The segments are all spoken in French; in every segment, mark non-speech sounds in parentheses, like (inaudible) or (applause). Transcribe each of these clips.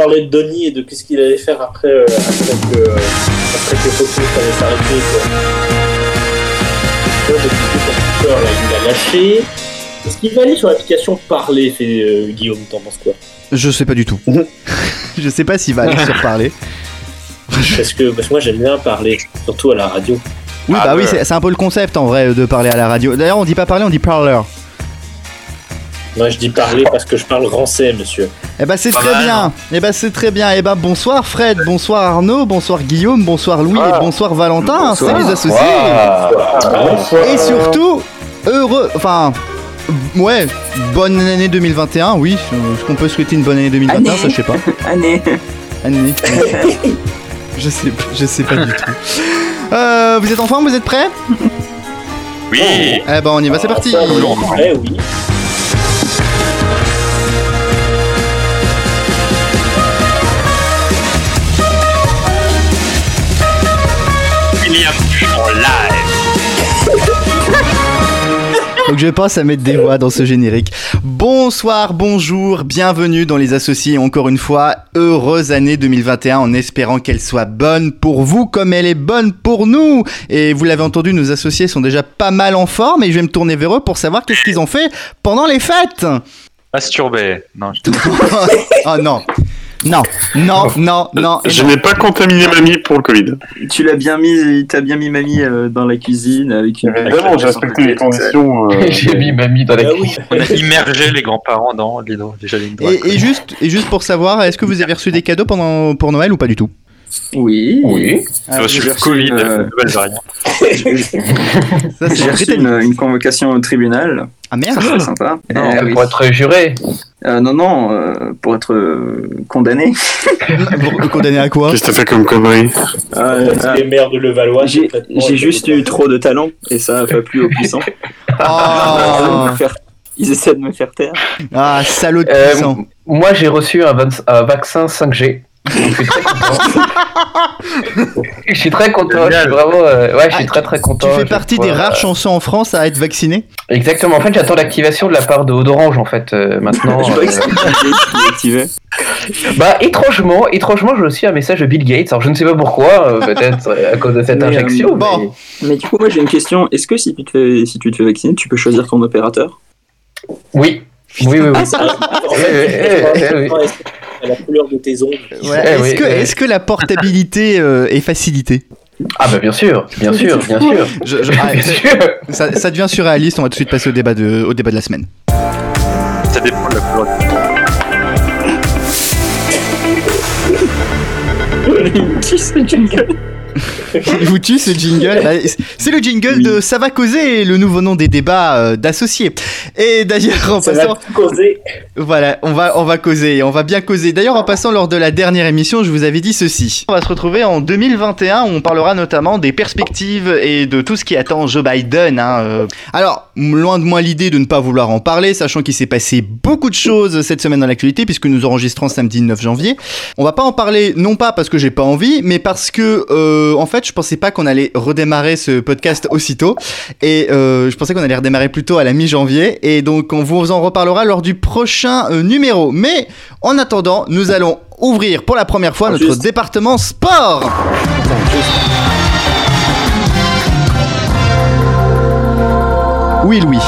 parlait de Donny et de qu'est-ce qu'il allait faire après, euh, après que, après que Focus allait s'arrêter. quoi. Il a lâché. Est-ce qu'il va aller sur l'application Parler, fait euh, Guillaume, t'en penses quoi? Je sais pas du tout. (laughs) je sais pas s'il va aller sur parler. (laughs) parce que, parce que moi j'aime bien parler, surtout à la radio. Oui, Ah, bah oui, ouais. c'est c'est un peu le concept en vrai de parler à la radio. D'ailleurs, on dit pas parler, on dit parleur. Moi je dis parler parce que je parle français, monsieur. Eh bah c'est très mal. bien. Eh bah c'est très bien. Eh bah bonsoir Fred, bonsoir Arnaud, bonsoir Guillaume, bonsoir Louis et bonsoir Valentin. Bonsoir. C'est les associés. Et surtout, heureux. Enfin, ouais, bonne année 2021. Oui, est-ce qu'on peut souhaiter une bonne année 2021 Année. Ça, je sais pas. (laughs) Année. Année. je sais, je sais pas du tout. Euh, vous êtes en forme? Vous êtes prêts? Oui. Eh ben on y va, c'est parti. Ça, oui, live. Que je passe à mettre des voix dans ce générique. Bonsoir, bonjour, bienvenue dans les associés. Encore une fois, heureuse année 2021 en espérant qu'elle soit bonne pour vous comme elle est bonne pour nous. Et vous l'avez entendu, nos associés sont déjà pas mal en forme et je vais me tourner vers eux pour savoir qu'est-ce qu'ils ont fait pendant les fêtes. Masturbé. Non, je (laughs) oh non. Non, non, non, non. Je non. n'ai pas contaminé mamie pour le Covid. Tu l'as bien mis, t'as bien mis mamie euh, dans la cuisine avec une. Évidemment, j'ai respecté les conditions. euh, (laughs) J'ai mis mamie dans la Ah oui. On a immergé les grands-parents dans. Déjà. Et, et juste, et juste pour savoir, est-ce que vous avez reçu des cadeaux pendant pour Noël ou pas du tout? Oui. Oui. Ça va j'ai sur le reçu Covid, euh, nouvelle variante. (laughs) Ça, c'est J'ai reçu une, une convocation au tribunal. Ah C'est merde. très sympa. Non, Eh oui. pour être juré. Euh, non, non, euh, pour être condamné. (laughs) Vous condamné à quoi Qu'est-ce que t'as fait comme connerie Euh, C'est euh, les maires de Levallois. j'ai juste eu trop de talent et ça a pas (laughs) plu aux puissants. Ils essaient de Oh. me faire- Ils essaient de me faire taire. Ah, salaud de Euh, puissant. moi, j'ai reçu un vaccin 5G. Donc, Je suis très content. je suis très content. Je suis Génial. vraiment. euh, ouais, je suis Ah, très très content. Tu fais partie des rares euh, chansons en France à être vacciné Exactement. En fait, j'attends l'activation de la part de Haut d'Orange. En fait, euh, maintenant. Je euh. Bah étrangement, étrangement, j'ai aussi un message de Bill Gates. Alors je ne sais pas pourquoi, euh, peut-être à cause de cette Mais, euh, injection. bon. mais- Mais du coup, moi j'ai une question. Est-ce que si tu te fais, si tu te fais vacciner, tu peux choisir ton opérateur? Oui. Oui, oui, oui. Ah, oui. À la couleur de tes ongles. Eh Est-ce oui, que, eh. est-ce que la portabilité euh, est facilitée Ah bah bien sûr, bien sûr, bien sûr. Je- je- ah, Bien sûr. ça, ça devient surréaliste, on va tout de suite passer au débat de, au débat de la semaine. Ça dépend de la couleur. Il vous tue ce jingle Bah, C'est le jingle de Ça va causer, le nouveau nom des débats euh, d'associés. Et d'ailleurs, en Ça passant, va causer. Voilà, on va, on va causer, et on va bien causer. D'ailleurs, en passant lors de la dernière émission, je vous avais dit ceci. On va se retrouver en 2021 où on parlera notamment des perspectives et de tout ce qui attend Joe Biden. hein, euh. Alors, loin de moi l'idée de ne pas vouloir en parler, sachant qu'il s'est passé beaucoup de choses cette semaine dans l'actualité, puisque nous enregistrons samedi 9 janvier. On va pas en parler, non pas parce que j'ai pas envie, mais parce que, euh, en fait, je pensais pas qu'on allait redémarrer ce podcast aussitôt. Et euh, je pensais qu'on allait redémarrer plutôt à la mi-janvier. Et donc, on vous en reparlera lors du prochain euh, numéro. Mais en attendant, nous allons ouvrir pour la première fois notre Juste. département sport. Oui, Louis.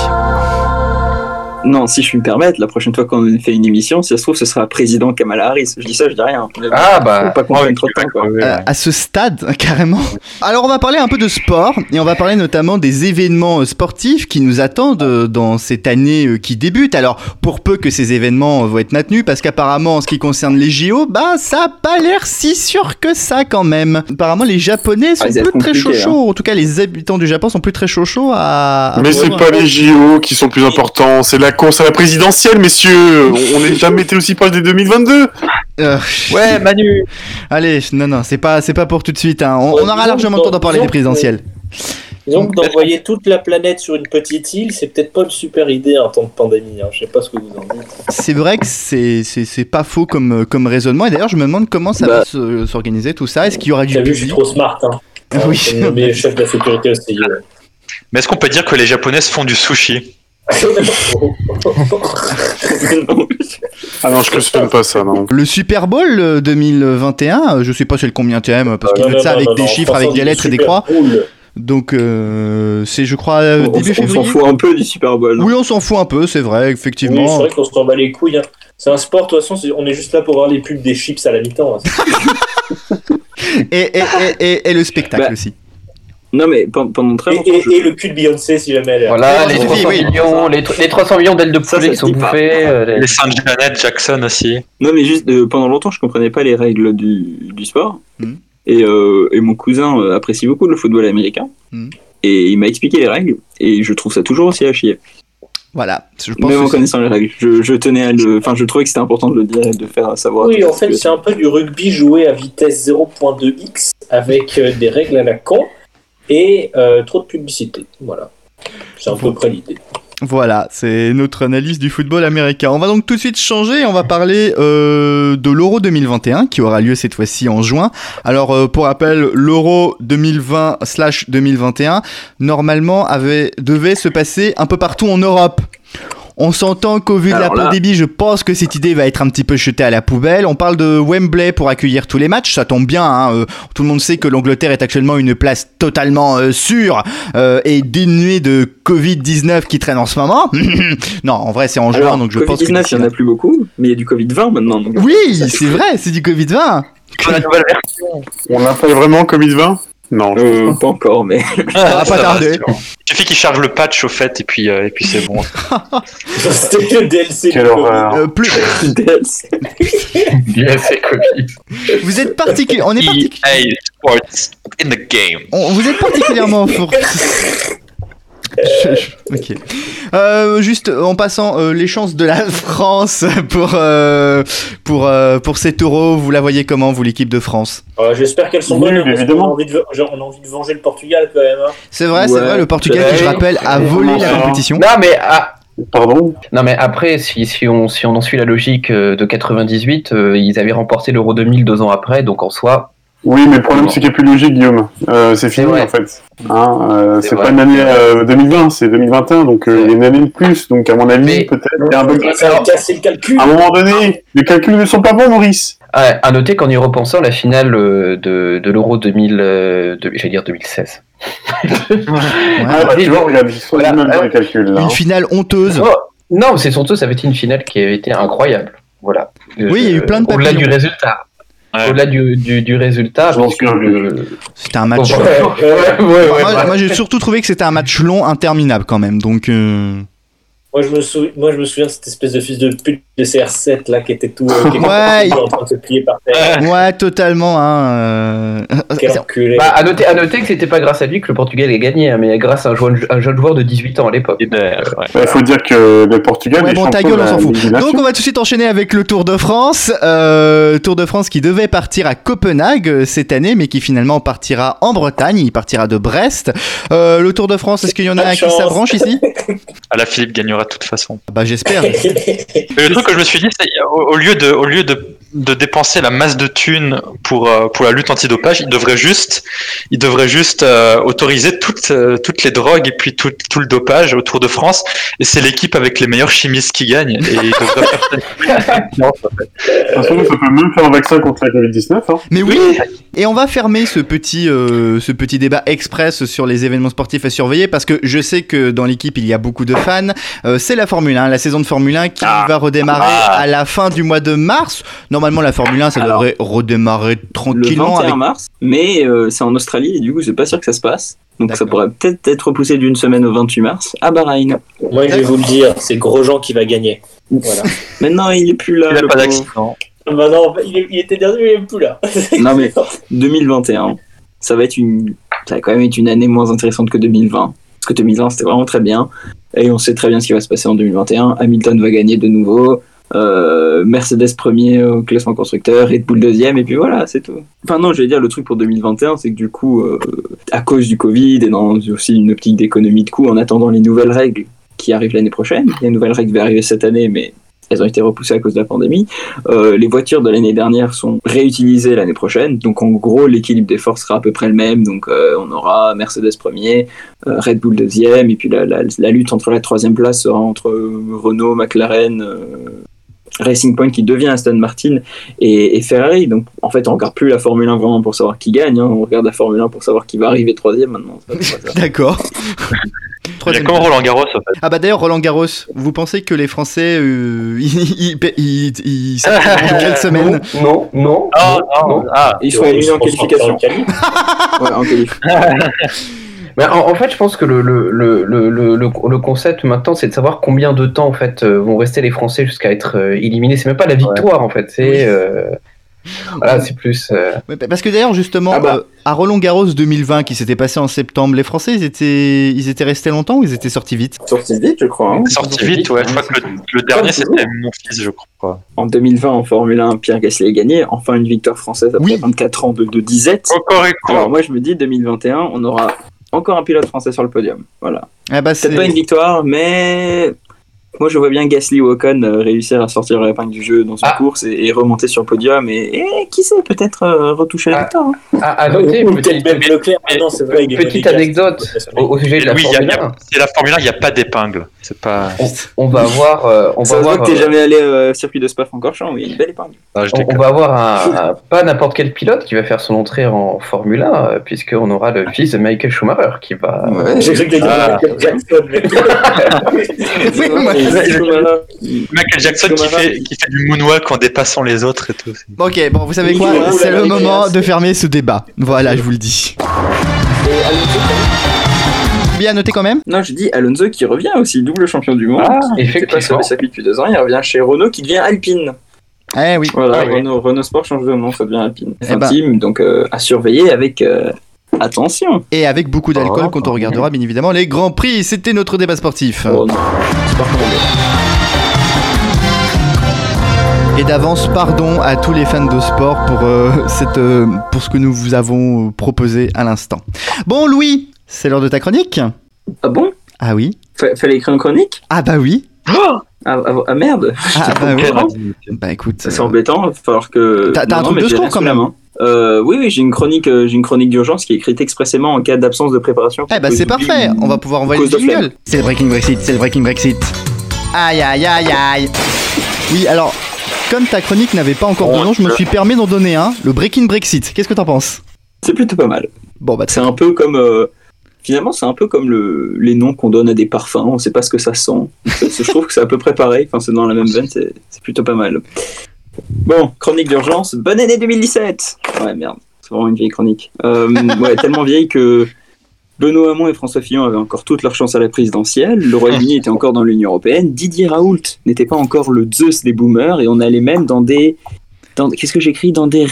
Non, si je puis me permettre, la prochaine fois qu'on fait une émission, si ça se trouve, ce sera président Kamala Harris. Je dis ça, je dis rien. Ah bah. pas qu'on prenne trop de temps, quoi. Euh, à ce stade, (laughs) carrément. Alors, on va parler un peu de sport et on va parler notamment des événements euh, sportifs qui nous attendent euh, dans cette année euh, qui débute. Alors, pour peu que ces événements vont être maintenus, parce qu'apparemment, en ce qui concerne les JO, bah, ça a pas l'air si sûr que ça quand même. Apparemment, les Japonais sont Ah, ils vont plus très chaud chaud. En tout cas, les habitants du Japon sont plus très chaud chaud à. à Mais c'est pas les JO qui sont plus importants, c'est la course à la présidentielle, messieurs. On n'est jamais été aussi proche des 2022. Euh, Ouais, (laughs) Manu. allez, non, non, c'est pas, c'est pas pour tout de suite. hein. On, on aura largement le temps d'en parler des présidentielles. Donc d'envoyer toute la planète sur une petite île, c'est peut-être pas une super idée en temps de pandémie. Hein. Je sais pas ce que vous en dites. C'est vrai que c'est c'est c'est pas faux comme euh, comme raisonnement et d'ailleurs je me demande comment ça Bah. va se- s'organiser tout ça. Est-ce qu'il y aura du T'as vu, je suis trop smart. Hein. Oui. C'est nommé chef de la sécurité au CIO. Mais est-ce qu'on peut dire que les japonaises font du sushi? Ah non, je cautionne pas ça, non. Le Super Bowl euh, 2021, euh, je sais pas c'est le combien thème, parce qu'ils Non, mettent ça non, avec non, des non, chiffres, avec des lettres et des croix. Donc euh, c'est je crois euh, On, début on s'en février. fout un peu du Super Bowl. Oui, on s'en fout un peu, c'est vrai, Oui, c'est effectivement. vrai qu'on s'en bat les couilles. hein. C'est un sport, de toute façon, on est juste là pour voir les pubs des chips à la mi-temps. hein. (laughs) et, et, et, et- et le spectacle Bah, aussi. Non, mais pen- pendant très longtemps. et- je- et le cul de Beyoncé, si jamais elle est. Voilà, les oui, 300 oui. millions, les, tr- les 300 millions d'ailes de poulet qui se sont bouffées. euh, les- Les Sainte Janet Jackson aussi. Non, mais juste euh, pendant longtemps, je comprenais pas les règles du, du sport. Mhm. Et, euh, et mon cousin apprécie beaucoup le football américain. Mhm. Et il m'a expliqué les règles. Et je trouve ça toujours aussi à chier. Voilà, je pense Même en connaissant les règles. Je, je tenais à le. Enfin, je trouvais que c'était important de le dire et de faire savoir. Oui, en fait, c'est un peu du rugby joué à vitesse 0.2x avec euh, des règles à la con et euh, trop de publicité. Voilà. C'est à peu près l'idée. Voilà, c'est notre analyse du football américain. On va donc tout de suite changer, on va parler euh, de l'Euro 2021 qui aura lieu cette fois-ci en juin. Alors euh, pour rappel, l'Euro 2020/2021 normalement avait devait se passer un peu partout en Europe. On s'entend qu'au vu de la là- pandémie, je pense que cette idée va être un petit peu jetée à la poubelle. On parle de Wembley pour accueillir tous les matchs, ça tombe bien. hein, euh, tout le monde sait que l'Angleterre est actuellement une place totalement euh, sûre euh, et dénuée de Covid-19 qui traîne en ce moment. (clears throat) non, en vrai, c'est en juin, Alors, donc je pense que... Covid-19, il d'ici y en a plus beaucoup. Mais il y a du Covid-20 maintenant. donc- Oui, c'est vrai, c'est du Covid-20. la nouvelle version. On l'appelle vraiment Covid-20 Non. je- Euh, pas encore, mais. (laughs) Ça va pas tarder. Il suffit qu'il charge le patch au fait et puis, euh, et puis c'est bon. (laughs) C'était le DLC. Quelle horreur. Euh, plus... DLC. DLC Covid. Vous êtes particulier, on est partic- EA Sports in the game. on- vous êtes particulièrement (laughs) fort. Je- (laughs) je- ok. Euh, juste en passant euh, les chances de la (laughs) France pour euh, pour euh, pour cet euro, vous la voyez comment vous l'équipe de France? Euh, J'espère qu'elles sont bonnes. hein, parce qu'on a évidemment. envie de- genre, on a envie de venger le Portugal quand même. hein. C'est vrai, c'est vrai. Le Portugal, qui, je rappelle, a volé la compétition. Non, mais, ah, Pardon? non, mais après, si, si, on, si on en suit la logique euh, de 98, euh, ils avaient remporté l'Euro 2000 deux ans après, donc en soi, Oui, mais le problème, c'est qu'il n'y a plus de logique, Guillaume. Euh, c'est fini, vrai. en fait. Hein, euh, C'est pas une année euh, 2020, c'est 2021, donc euh, il y a une année de plus. Donc, à mon avis, Mais- peut-être, il y a un bug. Ça va casser le calcul. À un moment donné, les calculs ne sont pas bons, Maurice. Ah, à noter qu'en y repensant, la finale euh, de, de l'Euro 2000, euh, de- j'allais dire 2016. Ouais. Ah, bah, tu vois, regarde, ils sont Voilà. même dans les calculs, là. Une hein. finale honteuse. Oh, non, c'est surtout, ça avait été une finale qui avait été incroyable. Voilà. Oui, il y a eu plein de Au-delà papillons. du résultat. Ouais. Au-delà du, du, du résultat, Je souviens le- C'était un match. Ouais, ouais, ouais, ouais, moi, ouais. moi, j'ai surtout trouvé que c'était un match long, interminable quand même. Donc, euh, Moi je, me souviens, moi, je me souviens de cette espèce de fils de pute de CR7 là qui était tout. euh, qui était Ouais, tout en train de se plier par terre. ouais, totalement. Hein, euh, Quel (laughs) enculé. Bah, à, noter, à noter que c'était pas grâce à lui que le Portugal a gagné, hein, mais grâce à un jeune, un jeune joueur de 18 ans à l'époque. Ouais. Il faut dire que le Portugal Ouais, est bon, ta gueule, de on s'en fout. Donc, on va tout de suite enchaîner avec le Tour de France. Euh, Tour de France qui devait partir à Copenhague euh, cette année, mais qui finalement partira en Bretagne. Il partira de Brest. Euh, le Tour de France, est-ce qu'il y en a Bonne qui s'abranche ici? Ah, la Philippe gagnera de toute façon. Bah, j'espère. Mais (laughs) le truc que je me suis dit, c'est au, au lieu de, au lieu de, de dépenser la masse de thunes pour, euh, pour la lutte antidopage, il devrait juste, il devrait juste euh, autoriser toutes, euh, toutes les drogues et puis tout, tout le dopage au Tour de France. Et c'est l'équipe avec les meilleurs chimistes qui gagne. Et il devrait faire (laughs) Non, De toute façon, ça peut même faire un vaccin contre la Covid-19. Hein. Mais oui, et on va fermer ce petit, euh, ce petit débat express sur les événements sportifs à surveiller parce que je sais que dans l'équipe il y a beaucoup de fans. Euh, c'est la Formule 1, la saison de Formule 1 qui Ah. va redémarrer Ah. à la fin du mois de mars. Normalement, la Formule 1 ça Alors, devrait redémarrer Le tranquillement 21 avec. mars, mais euh, c'est en Australie et du coup, c'est pas sûr que ça se passe. Donc ça pourrait peut-être être repoussé d'une semaine au 28 mars à Bahreïn. Moi je vais vous le dire, c'est Grosjean qui va gagner. Voilà. Maintenant, il est plus là. Il n'a le pas d'accident. bah non, il, est- il était dernier, mais il est plus là. (laughs) Non mais 2021, ça va être une, ça va quand même être une année moins intéressante que 2020. Parce que 2020 c'était vraiment très bien. Et on sait très bien ce qui va se passer en 2021. Hamilton va gagner de nouveau. Euh, Mercedes premier au classement constructeur, Red Bull deuxième, et puis voilà, c'est tout. Enfin non, je vais dire, le truc pour 2021, c'est que du coup, euh, à cause du Covid et dans aussi une optique d'économie de coûts, en attendant les nouvelles règles qui arrivent l'année prochaine, les nouvelles règles vont arriver cette année, mais elles ont été repoussées à cause de la pandémie. Euh, les voitures de l'année dernière sont réutilisées l'année prochaine. Donc en gros, l'équilibre des forces sera à peu près le même. Donc euh, on aura Mercedes premier, euh, Red Bull deuxième, et puis la, la- lutte entre la troisième place sera entre Renault, McLaren, Racing Point qui devient Aston Martin et, et Ferrari. Donc en fait, on regarde plus la Formule 1 vraiment pour savoir qui gagne. hein. On regarde la Formule 1 pour savoir qui va arriver troisième maintenant. (laughs) D'accord. Il y a Troisième comme Roland Garros, en fait. Ah bah d'ailleurs Roland Garros, vous pensez que les Français euh, (laughs) ils, ils, ils, (laughs) quelle semaine? Non, non, Ah, non, non. ah, Ils sont éliminés en qualification. Ouais, en qualif. Mais en, en fait, je pense que le, le, le, le, le, le concept maintenant, c'est de savoir combien de temps en fait euh, vont rester les Français jusqu'à être euh, éliminés. C'est même pas la victoire en fait, c'est euh, voilà, c'est plus. euh, Ouais, Parce que d'ailleurs justement Ah bah. euh, à Roland Garros 2020 qui s'était passé en septembre, les Français ils étaient ils étaient restés longtemps ou ils étaient sortis vite? Sorti vite, je crois. hein. sorti vite, ouais. Je crois que le, le dernier, c'était mon fils, je crois. En 2020, en Formule 1, Pierre Gasly a gagné. Enfin, une victoire française après Oui. 24 ans de, de disette. Encore et Alors moi, je me dis, 2021, on aura encore un pilote français sur le podium. Voilà. Ah bah Peut-être pas une victoire, mais moi, je vois bien Gasly ou Ocon euh, réussir à sortir la épingle du jeu dans une Ah. course et, et remonter sur le podium et, et qui sait, peut-être euh, retoucher la Ah. victoire. hein. À, à noter, Ou petite, peut-être même Leclerc, maintenant, c'est vrai. il est petite anecdote au, au sujet de la Oui, il y a- Formule il y a- 1. c'est la Formule 1, il n'y a pas d'épingle. C'est pas. On va avoir, euh, on Ça va se voit avoir, que t'es euh, jamais allé euh, au circuit de Spa-Francorchamps, oui, une belle épingle. Ah, on, va avoir un, un- pas n'importe quel pilote qui va faire son entrée en Formule 1, euh, puisqu'on aura le fils de Michael Schumacher qui va. Ouais, J'ai cru que t'allais dire Ah. Michael Jackson. (laughs) (laughs) Michael Jackson qui fait, qui fait du moonwalk en dépassant les autres et tout. Bon, Ok, bon, vous savez quoi C'est le moment de fermer ce débat. Voilà, je vous le dis. et Alonso, Bien noté quand même Non, je dis Alonso qui revient aussi, double champion du monde. Ah, Il était pas effectivement. le circuit depuis deux ans, il revient chez Renault qui devient Alpine. Eh oui. Voilà, Ah oui. Renault, Renault Sport change de nom, ça devient Alpine. C'est Eh un ben. team, donc euh, à surveiller avec euh, attention. Et avec beaucoup d'alcool Oh, quand on regardera bien évidemment les grands prix. C'était notre débat sportif. Oh. Et d'avance, pardon à tous les fans de sport pour, euh, (laughs) cette, euh, pour ce que nous vous avons euh, proposé à l'instant. Bon, Louis, c'est l'heure de ta chronique Ah bon? Ah oui Fa- Fallait écrire une chronique Ah bah oui ah, ah, ah, merde Ah (laughs) bah courant. indignité. Bah écoute. C'est euh, embêtant, il va falloir que. T'as- un truc de secours, quand même. main. Euh, oui, oui, j'ai une chronique, euh, j'ai une chronique d'urgence qui est écrite expressément en cas d'absence de préparation. Eh bah c'est parfait, on va pouvoir envoyer le jingle. C'est le Breaking Brexit, c'est le Breaking Brexit. Aïe aïe aïe aïe. Oui, alors, comme ta chronique n'avait pas encore de nom, je me suis permis d'en donner un, le Breaking Brexit. Qu'est-ce que t'en penses? C'est plutôt pas mal. Bon bah C'est un peu comme. Finalement, c'est un peu comme le, les noms qu'on donne à des parfums, on sait pas ce que ça sent. (laughs) Je trouve que c'est à peu près pareil, enfin, c'est dans la même veine, c'est plutôt pas mal. Bon, chronique d'urgence, bonne année 2017 Ouais, merde, c'est vraiment une vieille chronique. Euh, (laughs) ouais, tellement vieille que Benoît Hamon et François Fillon avaient encore toute leur chance à la présidentielle, le Royaume-Uni était encore dans l'Union Européenne, Didier Raoult n'était pas encore le Zeus des boomers, et on allait même dans des... dans- Qu'est-ce que j'écris? Dans des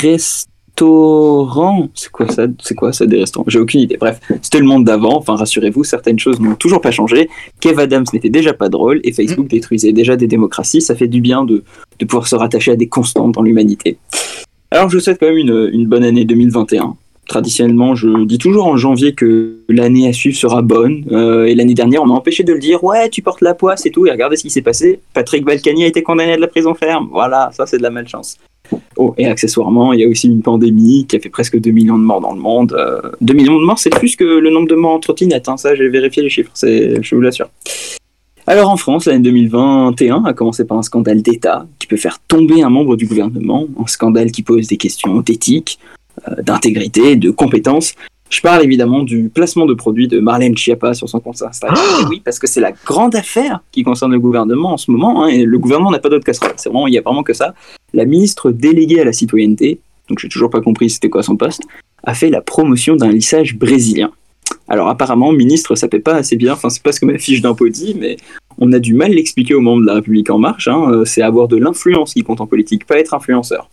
restaurants C'est quoi ça? C'est quoi ça des restaurants? J'ai aucune idée. Bref, c'était le monde d'avant. Enfin, rassurez-vous, certaines choses n'ont toujours pas changé. Kev Adams n'était déjà pas drôle et Facebook détruisait déjà des démocraties. Ça fait du bien de, de pouvoir se rattacher à des constantes dans l'humanité. Alors, je vous souhaite quand même une, une bonne année 2021. Traditionnellement, je dis toujours en janvier que l'année à suivre sera bonne. Euh, et l'année dernière, on m'a empêché de le dire. Ouais, tu portes la poisse et tout. Et regardez ce qui s'est passé. Patrick Balkany a été condamné à de la prison ferme. Voilà, ça c'est de la malchance. Oh, et accessoirement, il y a aussi une pandémie qui a fait presque 2 millions de morts dans le monde. Euh, 2 millions de morts, c'est plus que le nombre de morts en trottinette. Hein, ça, j'ai vérifié les chiffres, je vous l'assure. Alors en France, l'année 2021 a commencé par un scandale d'État qui peut faire tomber un membre du gouvernement, un scandale qui pose des questions d'éthique, euh, d'intégrité, de compétences. Je parle évidemment du placement de produits de Marlène Schiappa sur son compte Instagram. Et oui, parce que c'est la grande affaire qui concerne le gouvernement en ce moment. hein, et le gouvernement n'a pas d'autre casserole. C'est vraiment, il y a vraiment que ça la ministre déléguée à la citoyenneté, donc j'ai toujours pas compris c'était quoi son poste, a fait la promotion d'un lissage brésilien. Alors apparemment, ministre, ça paie pas assez bien, enfin c'est pas ce que ma fiche d'impôt dit, mais on a du mal l'expliquer aux membres de la République en marche, hein, euh, c'est avoir de l'influence qui compte en politique, pas être influenceur.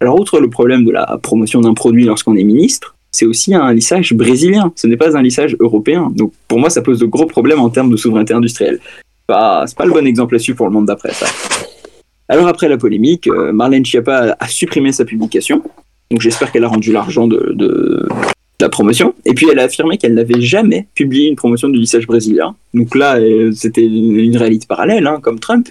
Alors outre le problème de la promotion d'un produit lorsqu'on est ministre, c'est aussi un lissage brésilien, ce n'est pas un lissage européen. Donc pour moi, ça pose de gros problèmes en termes de souveraineté industrielle. Pas- C'est pas le bon exemple suivre pour le monde d'après ça. Alors après la polémique, euh, Marlène Schiappa a supprimé sa publication. Donc j'espère qu'elle a rendu l'argent de, la promotion. Et puis elle a affirmé qu'elle n'avait jamais publié une promotion du lissage brésilien. Donc là, euh, c'était une réalité parallèle, hein, comme Trump.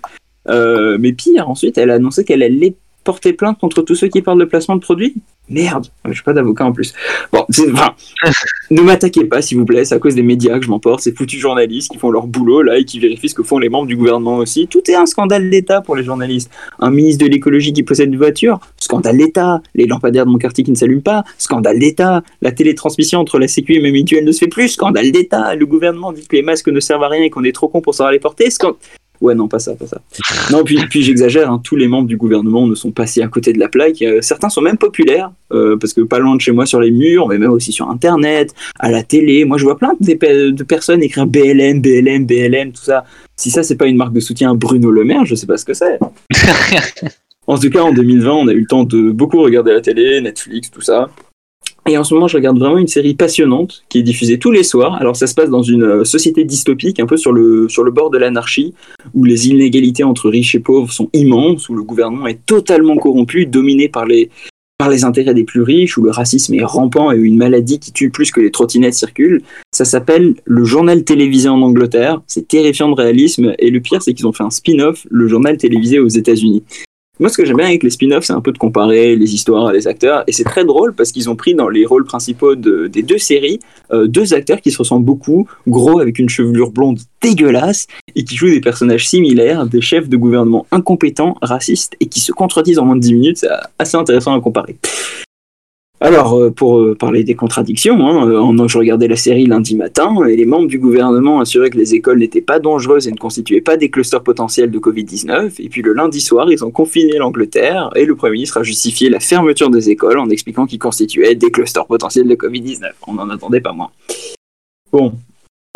Euh, mais pire, ensuite, elle a annoncé qu'elle allait porter plainte contre tous ceux qui parlent de placement de produits. Merde, je suis pas d'avocat en plus. Bon, enfin, (laughs) ne m'attaquez pas, s'il vous plaît, c'est à cause des médias que je m'emporte, ces foutus journalistes qui font leur boulot là et qui vérifient ce que font les membres du gouvernement aussi. Tout est un scandale d'État pour les journalistes. Un ministre de l'écologie qui possède une voiture, scandale d'État. Les lampadaires de mon quartier qui ne s'allument pas, scandale d'État. La télétransmission entre la Sécu et ma mutuelle ne se fait plus, scandale d'État. Le gouvernement dit que les masques ne servent à rien et qu'on est trop con pour savoir les porter, scandale. Ouais, non, pas ça, pas ça. Non, puis, puis j'exagère, hein, tous les membres du gouvernement ne sont pas si à côté de la plaque. Euh, certains sont même populaires, euh, parce que pas loin de chez moi sur les murs, mais même aussi sur Internet, à la télé. Moi, je vois plein de, de personnes écrire BLM, BLM, BLM, tout ça. Si ça, c'est pas une marque de soutien à Bruno Le Maire, je sais pas ce que c'est. (laughs) En tout cas, en 2020, on a eu le temps de beaucoup regarder la télé, Netflix, tout ça. Et en ce moment, je regarde vraiment une série passionnante qui est diffusée tous les soirs. Alors, ça se passe dans une euh, société dystopique, un peu sur le, bord de l'anarchie, où les inégalités entre riches et pauvres sont immenses, où le gouvernement est totalement corrompu, dominé par les, par les intérêts des plus riches, où le racisme est rampant et où une maladie qui tue plus que les trottinettes circule. Ça s'appelle le journal télévisé en Angleterre. C'est terrifiant de réalisme. Et le pire, c'est qu'ils ont fait un spin-off, le journal télévisé aux États-Unis. Moi, ce que j'aime bien avec les spin-offs, c'est un peu de comparer les histoires, les acteurs, et c'est très drôle parce qu'ils ont pris dans les rôles principaux de- des deux séries euh, deux acteurs qui se ressemblent beaucoup, gros avec une chevelure blonde dégueulasse, et qui jouent des personnages similaires, des chefs de gouvernement incompétents, racistes, et qui se contredisent en moins de 10 minutes. C'est assez intéressant à comparer. Alors, euh, pour euh, parler des contradictions, hein, euh, je regardais la série lundi matin et les membres du gouvernement assuraient que les écoles n'étaient pas dangereuses et ne constituaient pas des clusters potentiels de Covid-19. Et puis le lundi soir, ils ont confiné l'Angleterre et le Premier ministre a justifié la fermeture des écoles en expliquant qu'ils constituaient des clusters potentiels de Covid-19. On n'en attendait pas moins. Bon,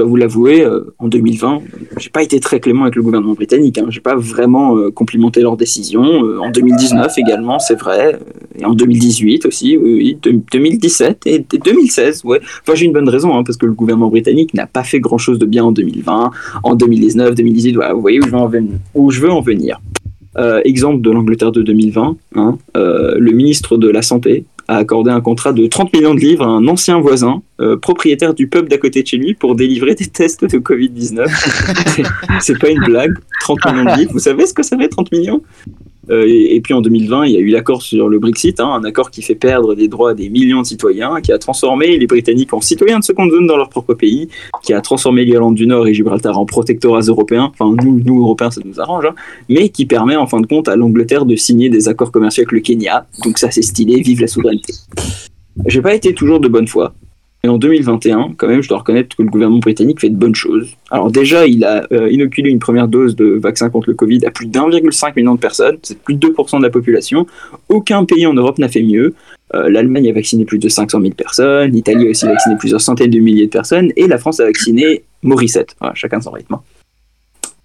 vous l'avouer, euh, en 2020, j'ai pas été très clément avec le gouvernement britannique. Hein. J'ai pas vraiment euh, complimenté leurs décisions. Euh, en 2019 également, c'est vrai. Et en 2018 aussi, oui, oui. De- 2017 et et 2016, ouais. Enfin, j'ai une bonne raison, hein, parce que le gouvernement britannique n'a pas fait grand-chose de bien en 2020. En 2019, 2018, voilà, vous voyez où je veux en venir. Exemple de l'Angleterre de 2020, hein, le ministre de la Santé a accordé un contrat de 30 millions de livres à un ancien voisin, euh, propriétaire du pub d'à côté de chez lui, pour délivrer des tests de Covid-19. (laughs) C'est- pas une blague, 30 millions de livres. Vous savez ce que ça fait, 30 millions? Et, et puis en 2020, il y a eu l'accord sur le Brexit, hein, un accord qui fait perdre des droits des millions de citoyens, qui a transformé les Britanniques en citoyens de seconde zone dans leur propre pays, qui a transformé l'Irlande du Nord et Gibraltar en protectorats européens. Enfin, nous, nous Européens, ça nous arrange, hein, mais qui permet en fin de compte à l'Angleterre de signer des accords commerciaux avec le Kenya. Donc ça, c'est stylé, vive la souveraineté. J'ai pas été toujours de bonne foi. Et en 2021, quand même, je dois reconnaître que le gouvernement britannique fait de bonnes choses. Alors déjà, il a euh, inoculé une première dose de vaccin contre le Covid à plus d'1,5 million de personnes, c'est plus de 2% de la population. Aucun pays en Europe n'a fait mieux. Euh, L'Allemagne a vacciné plus de 500 000 personnes, l'Italie a aussi vacciné plusieurs centaines de milliers de personnes, et la France a vacciné Morissette. Voilà, chacun son rythme.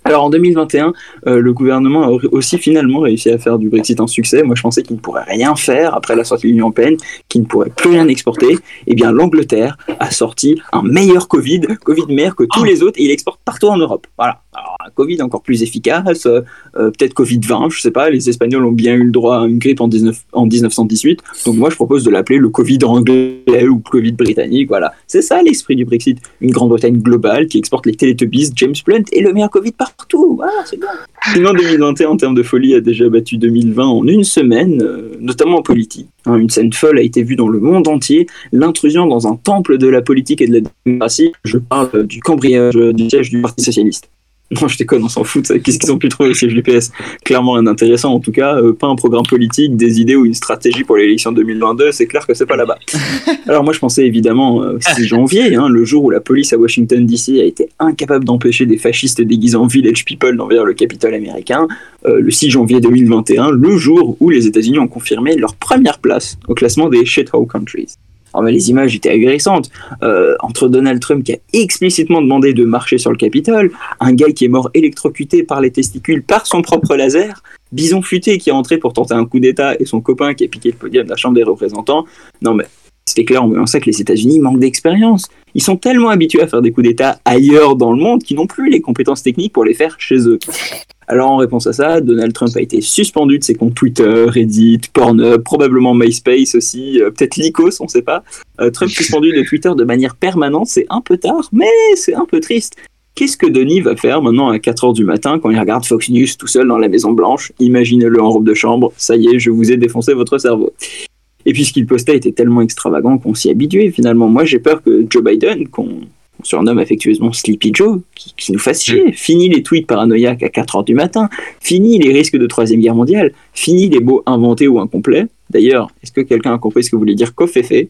Alors en 2021, euh, le gouvernement a aussi finalement réussi à faire du Brexit un succès. Moi je pensais qu'il ne pourrait rien faire après la sortie de l'Union Européenne, qu'il ne pourrait plus rien exporter. Eh bien l'Angleterre a sorti un meilleur Covid, Covid meilleur que tous les autres, et il exporte partout en Europe. Voilà. Alors un Covid encore plus efficace, euh, euh, peut-être Covid 20, je sais pas. Les Espagnols ont bien eu le droit à une grippe en, 19, en 1918. Donc moi je propose de l'appeler le Covid anglais ou Covid britannique. Voilà. C'est ça l'esprit du Brexit. Une Grande-Bretagne globale qui exporte les Teletubbies, James Blunt et le meilleur Covid partout. Voilà, c'est bien. Sinon 2021 en termes de folie a déjà battu 2020 en une semaine, euh, notamment en politique. Hein, une scène folle a été vue dans le monde entier. L'intrusion dans un temple de la politique et de la démocratie. Je parle du cambriolage euh, du siège du Parti socialiste. (laughs) Non, je déconne, on s'en fout de ça. Qu'est-ce qu'ils ont pu trouver au siège du PS Clairement rien d'intéressant, en tout cas, euh, pas un programme politique, des idées ou une stratégie pour l'élection 2022, c'est clair que c'est pas là-bas. (laughs) Alors moi je pensais évidemment euh, 6 janvier, hein, le jour où la police à Washington DC a été incapable d'empêcher des fascistes déguisés en village people d'envers le Capitole américain, euh, le 6 janvier 2021, le jour où les États-Unis ont confirmé leur première place au classement des shithole countries. Alors, mais les images étaient ahurissantes. Euh, entre Donald Trump qui a explicitement demandé de marcher sur le Capitole, un gars qui est mort électrocuté par les testicules par son propre laser, Bison Futé qui est entré pour tenter un coup d'État et son copain qui a piqué le podium de la Chambre des représentants. Non mais c'était clair, on sait que les États-Unis manquent d'expérience. Ils sont tellement habitués à faire des coups d'État ailleurs dans le monde qu'ils n'ont plus les compétences techniques pour les faire chez eux. Alors en réponse à ça, Donald Trump a été suspendu de ses comptes Twitter, Reddit, Pornhub, probablement MySpace aussi, euh, peut-être Lycos, on sait pas. Euh, Trump (laughs) suspendu de Twitter de manière permanente, c'est un peu tard, mais c'est un peu triste. Qu'est-ce que Denis va faire maintenant à 4h du matin quand il regarde Fox News tout seul dans la Maison Blanche? Imaginez-le en robe de chambre, ça y est, je vous ai défoncé votre cerveau. Et puis ce qu'il postait était tellement extravagant qu'on s'y habituait finalement. Moi j'ai peur que Joe Biden, qu'on on surnomme affectueusement Sleepy Joe, qui, qui nous fasse chier. Fini les tweets paranoïaques à 4h du matin, fini les risques de troisième guerre mondiale, fini les mots inventés ou incomplets. D'ailleurs, est-ce que quelqu'un a compris ce que voulait dire Kofefe?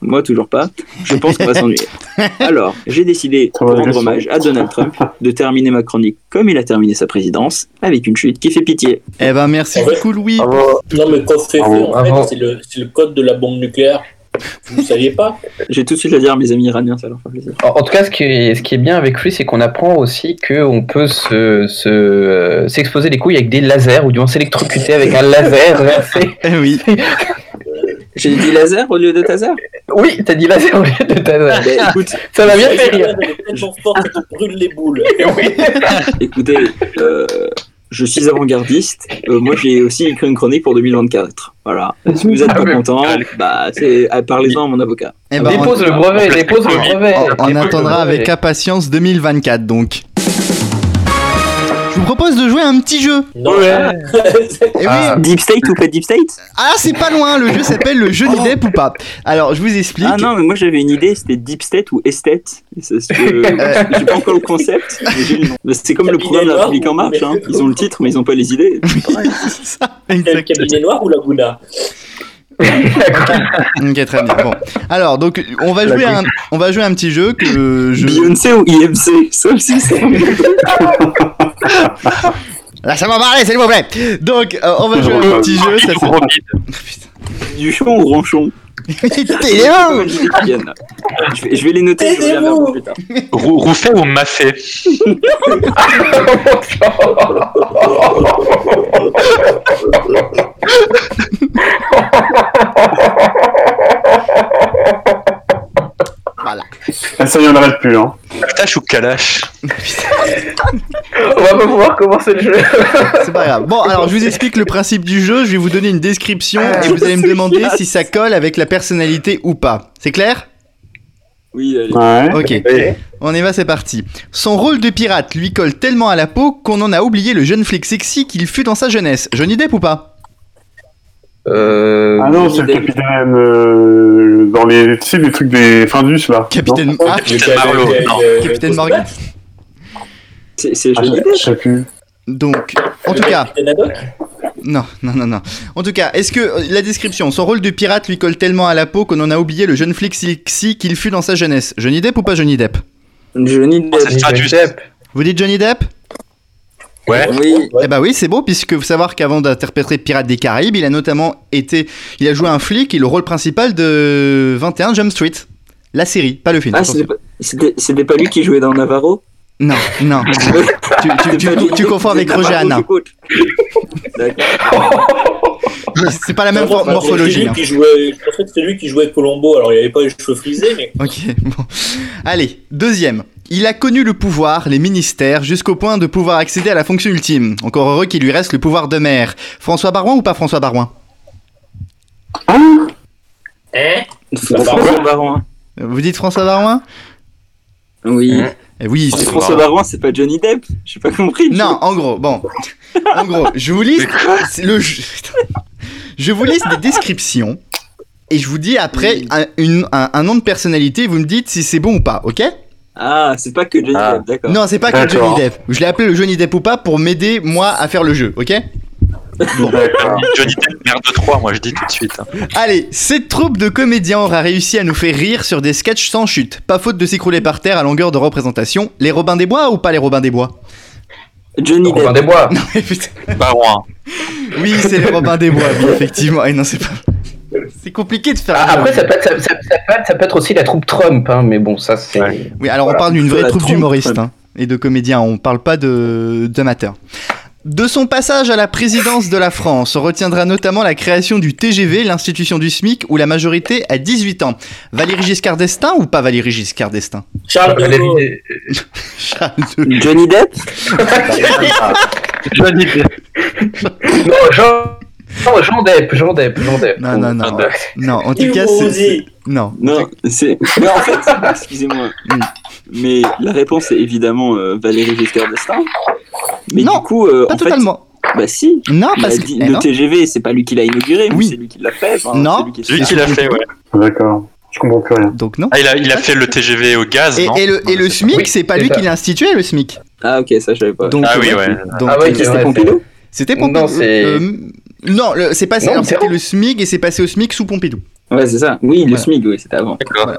Moi, toujours pas. Je pense qu'on va s'ennuyer. (laughs) Alors, j'ai décidé, pour rendre hommage à Donald Trump, de terminer ma chronique comme il a terminé sa présidence, avec une chute qui fait pitié. Eh ben merci beaucoup Louis. Non, mais en fait, avant- c'est le, c'est le code de la bombe nucléaire. Vous ne saviez pas J'ai tout de suite à dire à mes amis iraniens, ça leur fait plaisir. En en tout cas, ce qui est, ce qui est bien avec lui, c'est qu'on apprend aussi qu'on peut se, se, euh, s'exposer les couilles avec des lasers, ou du moins s'électrocuter avec un laser (laughs) versé. Eh oui. (laughs) J'ai dit laser au lieu de taser Oui, t'as dit laser au lieu de taser. Ben, écoute, Ça m'a bien fait rire. est tellement forte que tu brûles les boules. (laughs) Écoutez, euh, je suis avant-gardiste. Euh, moi, j'ai aussi écrit une chronique pour 2024. Voilà. Si vous êtes Ah pas content, bah, c'est, ah, parlez-en à mon avocat. Eh ben, on, Dépose le brevet, dépose le brevet. on- attendra avec impatience 2024 donc. Je vous propose de jouer à un petit jeu. (laughs) Eh oui. Ah. Deep State ou pas Deep State Ah, c'est pas loin, le jeu s'appelle le jeu d'idée ou pas. Alors, je vous explique. Ah non, mais moi j'avais une idée, c'était Deep State ou Estate. (laughs) J'ai pas encore le concept, C'est comme le programme de la République en marche. Hein. Ils ont le titre, mais ils ont pas les idées. C'est (laughs) pareil. C'est ça, le cabinet noir ou Laguna? Ok, très bien. Bon. Alors, donc, on va jouer un, on va jouer un petit jeu que je. Beyoncé ou IMC Ça aussi, c'est Laissez-moi parler, s'il vous plaît. Donc, euh, on va jouer un petit jeu. Ça Gros s'appelle- bide. du chon ou ronchon Je vais, je vais les noter, je reviens vers vous plus tard. Rou- Rouffet ou Maffé (laughs) Ah, ça y est, on n'arrête plus. Hein. Tâche ou Kalash On va pas pouvoir commencer le jeu. C'est pas grave. Bon, alors je vous explique le principe du jeu. Je vais vous donner une description et vous allez me demander si ça colle avec la personnalité ou pas. C'est clair? Oui, allez. Ouais. Ok. On y va, c'est parti. Son rôle de pirate lui colle tellement à la peau qu'on en a oublié le jeune flic sexy qu'il fut dans sa jeunesse. Johnny Depp ou pas Euh, Ah non, c'est le capitaine euh, dans les, tu sais, les trucs des Findus là. Capitaine. Non Ah, Capitaine Marlowe, non. Capitaine Morgan C'est c'est Ah, Johnny je Depp je sais plus. Donc, en tout cas, non, non, non, non. En tout cas, est-ce que euh, la description, son rôle de pirate lui colle tellement à la peau qu'on en a oublié le jeune flic sexy qu'il fut dans sa jeunesse Johnny Depp ou pas Johnny Depp? Johnny Depp. C'est ça, Johnny. Depp. Vous dites Johnny Depp? Ouais. Oui, Eh bah oui, c'est beau, puisque vous savoir qu'avant d'interpréter Pirates des Caraïbes, il a notamment été. Il a joué un flic et le rôle principal de 21 Jump Street. La série, pas le film. ah, c'était pas, lui qui jouait dans Navarro? Non, non. (laughs) tu, tu, tu, tu- tu confonds avec Roger Hanna. D'accord. (laughs) C'est pas la même morphologie. c'est lui hein. qui jouait- Je pensais que c'était lui qui jouait Colombo, alors il avait pas les cheveux frisés, mais Ok, bon. Allez, deuxième. Il a connu le pouvoir, les ministères, jusqu'au point de pouvoir accéder à la fonction ultime. Encore heureux qu'il lui reste le pouvoir de maire. François Barouin ou pas François Barouin? Hein François Barouin. Vous dites François Barouin? Oui. Hein Eh oui, c'est François Barouin, c'est pas Johnny Depp J'ai pas compris. Non, en gros, bon. En gros, je vous lis c'est le je vous liste des descriptions et je vous dis après un, une- un- un nom de personnalité, vous me dites si c'est bon ou pas, ok? Ah, c'est pas que Johnny Ah. Depp, d'accord. Non, c'est pas que. Johnny Depp. Je l'ai appelé le Johnny Depp ou pas pour m'aider moi à faire le jeu, ok (laughs) D'accord. Johnny Depp, merde de 3, moi je dis tout de suite. hein. Allez, cette troupe de comédiens aura réussi à nous faire rire sur des sketchs sans chute. Pas faute de s'écrouler par terre à longueur de représentation. Les Robins des Bois ou pas les Robins des Bois? Johnny Robin Depp. des Bois. Mais putain. Oui, c'est les Robins des Bois, oui, effectivement. Et non, c'est pas. C'est compliqué de faire. Ah, un Après, ça peut, être, ça, ça- ça peut être, ça peut être aussi la troupe Trump, hein, mais bon, ça c'est. Ouais. Oui, alors on parle d'une vraie troupe d'humoristes hein, et de comédiens, on parle pas de d'amateurs. De son passage à la présidence de la France, on retiendra notamment la création du TGV, l'institution du SMIC, où la majorité a 18 ans. Valéry Giscard d'Estaing ou pas Valéry Giscard d'Estaing? Charles de Gaulle. Valérie- (laughs) Charles de- Johnny Depp? Johnny (laughs) Depp. Non, Jean. Non, Jean Depp, Jean Depp, Jean Depp. Non, non, non. Non, en tout cas, c'est-. Non. Non, c'est. Mais en fait, (laughs) excusez-moi. Oui. Mais la réponse est évidemment euh, Valérie Giscard d'Estaing. Mais Non, du coup, euh, Pas en fait, totalement. bah si. Non, parce que. eh le non. TGV, c'est pas lui qui l'a inauguré, Oui. c'est lui qui l'a fait. enfin, Non. c'est lui qui l'a fait, ouais. D'accord. Je comprends plus rien. Donc non. Ah, il a, il a fait le TGV au gaz, Et, non et le, et le SMIC, Oui, c'est pas lui ça. qui l'a institué, le SMIC? Ah ok, ça je savais pas. Donc, Ah oui, euh, ouais. donc, Ah ouais, euh, C'était Pompidou? C'était Non, Pompidou. c'est- euh, non, le- c'est passé. C'était le SMIC et c'est passé au SMIC sous Pompidou. Ouais, c'est ça. Oui, le Voilà. SMIC, oui, c'était avant. D'accord.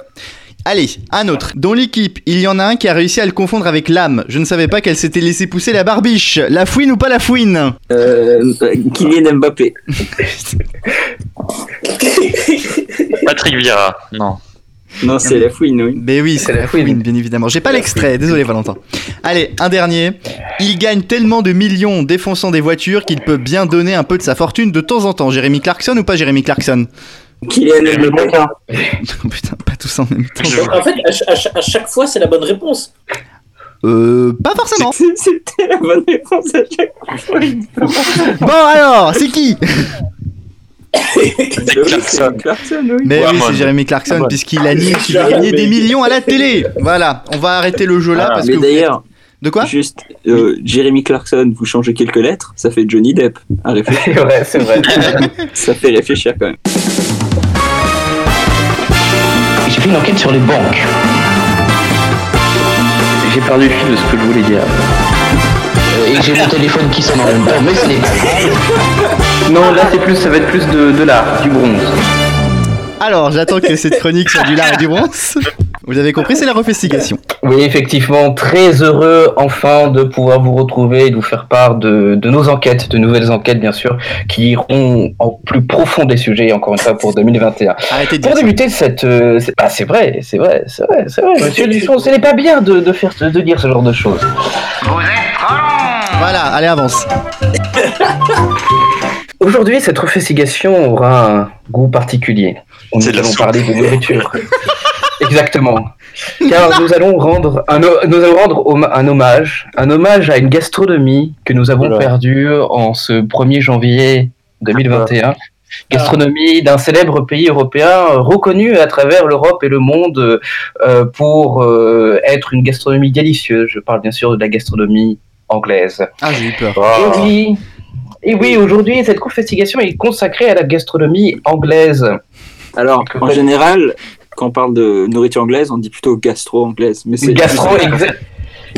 Allez, un autre. Dans l'équipe, il y en a un qui a réussi à le confondre avec l'âme. Je ne savais pas qu'elle s'était laissé pousser la barbiche. La fouine ou pas la fouine? Euh, Kylian Mbappé. Patrick Vieira, non. Non, c'est la fouine, oui. Ben oui, c'est la la fouine, fouine. bien évidemment. J'ai pas l'extrait, désolé Valentin. Allez, un dernier. Il gagne tellement de millions défonçant des voitures qu'il peut bien donner un peu de sa fortune de temps en temps. Jérémy Clarkson ou pas Jérémy Clarkson Kylian (laughs) Mbappé. Putain, pas tous en même temps. En fait, à, à ch- à chaque fois, c'est la bonne réponse. Euh, pas forcément. C'était la bonne réponse à chaque fois. Bon alors, c'est qui? Clarkson. Clarkson, oui. Mais oui, c'est Jérémy Clarkson puisqu'il a nié qu'il a gagné des millions à la télé. Voilà, on va arrêter le jeu là Ah, parce Mais que d'ailleurs, De quoi? juste, euh, Jeremy Clarkson, vous changez quelques lettres, ça fait Johnny Depp. À réfléchir. (laughs) Vrai, c'est vrai. (laughs) ça fait réfléchir quand même. J'ai fait une enquête sur les banques. J'ai perdu le fil de ce que je voulais dire. Et j'ai mon téléphone qui sonne en même temps, mais ce n'est pas. Non, là, c'est plus, ça va être plus de, de l'art, du bronze. Alors, j'attends que cette chronique soit du lard et du bronze. Vous avez compris, c'est la refestigation. Oui, effectivement, très heureux enfin de pouvoir vous retrouver et de vous faire part de, de nos enquêtes, de nouvelles enquêtes bien sûr, qui iront en plus profond des sujets, encore une fois pour 2021. Arrêtez de Pour dire ça. débuter cette... euh, c'est ah, c'est vrai, c'est vrai, c'est vrai, c'est vrai, monsieur Duchon, ce n'est pas bien de, de, faire, de dire ce genre de choses. Voilà, allez, avance. (laughs) Aujourd'hui, cette refestigation aura un goût particulier. On la allons parler de nourriture. (laughs) Exactement. Car nous allons rendre un, nous allons rendre un hommage, un hommage à une gastronomie que nous avons perdue en ce 1er janvier 2021. Gastronomie d'un célèbre pays européen euh, reconnu à travers l'Europe et le monde euh, pour euh, être une gastronomie délicieuse. Je parle bien sûr de la gastronomie anglaise. Ah, j'ai eu peur. Et oui, et oui aujourd'hui, cette confestigation est consacrée à la gastronomie anglaise. Alors, en général, quand on parle de nourriture anglaise, on dit plutôt gastro-anglaise. Mais c'est Gastro, exa-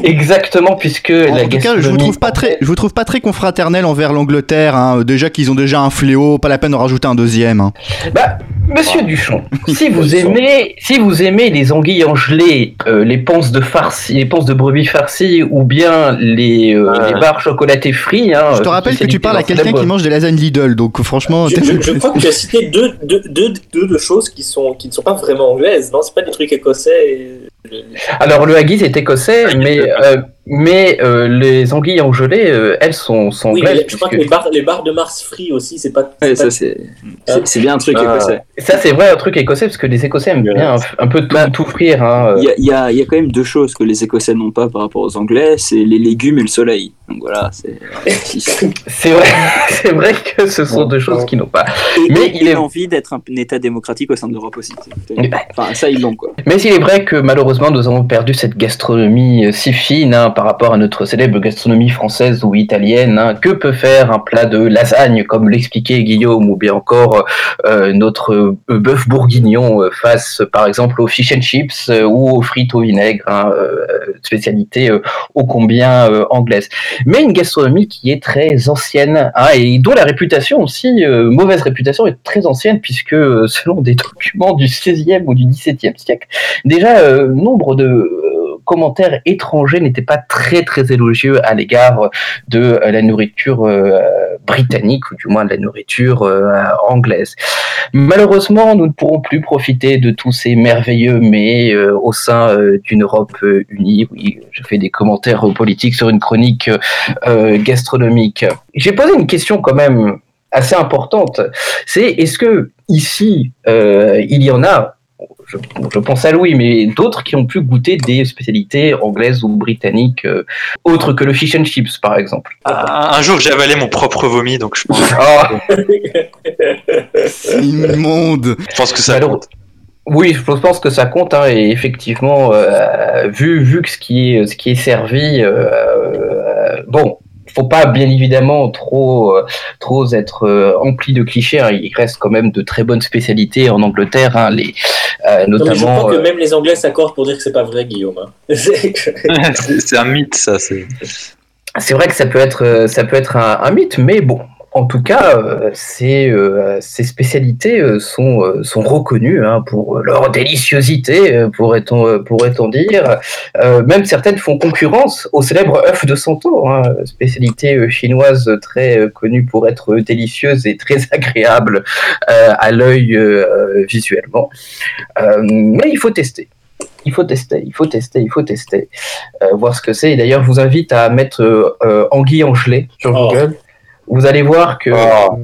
exactement, puisque En la tout cas, je vous trouve pas très, je vous trouve pas très confraternel envers l'Angleterre. hein. Déjà qu'ils ont déjà un fléau, pas la peine de rajouter un deuxième. hein. Bah, Monsieur Duchon, (laughs) si vous aimez, si vous aimez les anguilles en gelée, euh, les panses de farci, les panses de brebis farcies, ou bien les, euh, Ouais. les barres chocolatées frites, hein, Je te rappelle que tu parles à quelqu'un qui mange des lasagnes Lidl, donc franchement. Je, t'es- je- je crois que tu as cité deux, deux, deux, deux, deux choses qui, sont, qui ne sont pas vraiment anglaises. Non, c'est pas des trucs écossais. et- Alors le haggis est écossais, mais euh, mais euh, les anguilles en gelée, euh, elles sont, sont Oui, anglaises. mais je crois que les barres, les barres de Mars free aussi, c'est pas. Ouais, pas- c'est c'est- c'est bien un truc Ah. écossais. Ça, c'est vrai, un truc écossais, parce que les Écossais aiment bien un, un peu tout, Bah, tout frire. Hein. Il y a, il y, a, y a quand même deux choses que les Écossais n'ont pas par rapport aux Anglais, c'est les légumes et le soleil. Donc voilà, c'est (laughs) C'est vrai, (laughs) c'est vrai que ce sont deux choses qu'ils n'ont pas. et, Mais et- il et est- l'envie d'être un, un État démocratique au sein de l'Europe aussi. Enfin, ça ils l'ont quoi. Mais il est vrai que malheureusement nous avons perdu cette gastronomie euh, si fine hein, par rapport à notre célèbre gastronomie française ou italienne. hein. Que peut faire un plat de lasagne, comme l'expliquait Guillaume, ou bien encore euh, notre euh, bœuf bourguignon euh, face par exemple aux fish and chips ou aux frites au vinaigre, hein, spécialité ô combien anglaise. Mais une gastronomie qui est très ancienne hein, et dont la réputation aussi, mauvaise réputation, est très ancienne puisque selon des documents du 16e ou du 17e siècle, déjà nombre de commentaires étrangers n'étaient pas très très élogieux à l'égard de euh, la nourriture euh, britannique ou du moins de la nourriture euh, anglaise. Malheureusement, nous ne pourrons plus profiter de tous ces merveilleux euh, au sein d'une Europe unie. Oui, je fais des commentaires politiques sur une chronique gastronomique. J'ai posé une question quand même assez importante. C'est est-ce que ici il y en a je, je pense à Louis, mais d'autres qui ont pu goûter des spécialités anglaises ou britanniques, euh, autres que le fish and chips, par exemple. Un, un jour, j'ai avalé mon propre vomi, donc je pense, Ah, C'est immonde. je pense que ça Alors, compte. oui, je pense que ça compte, hein, et effectivement, euh, vu, vu que ce qui est, ce qui est servi, euh, euh, bon, faut pas bien évidemment trop, euh, trop être euh, empli de clichés. hein. Il reste quand même de très bonnes spécialités en Angleterre, hein, les, euh, Non, mais je notamment. crois que même les Anglais s'accordent pour dire que c'est pas vrai, Guillaume. hein. (laughs) (laughs) C'est un mythe, ça. C'est vrai que ça peut être, ça peut être un, un mythe, mais bon, en tout cas, euh, ces, euh, ces spécialités euh, sont, euh, sont reconnues hein, pour leur déliciosité, pourrait-on dire. Euh, même certaines font concurrence au célèbre œuf de Santo, hein, spécialité chinoise très connue pour être délicieuse et très (laughs) agréable euh, à l'œil visuellement. Euh, mais il faut tester. Il faut tester, il faut tester, il faut tester, euh, voir ce que c'est. Et d'ailleurs, je vous invite à mettre euh, euh, Anguille en gelée sur Oh. Vous allez voir que Oh.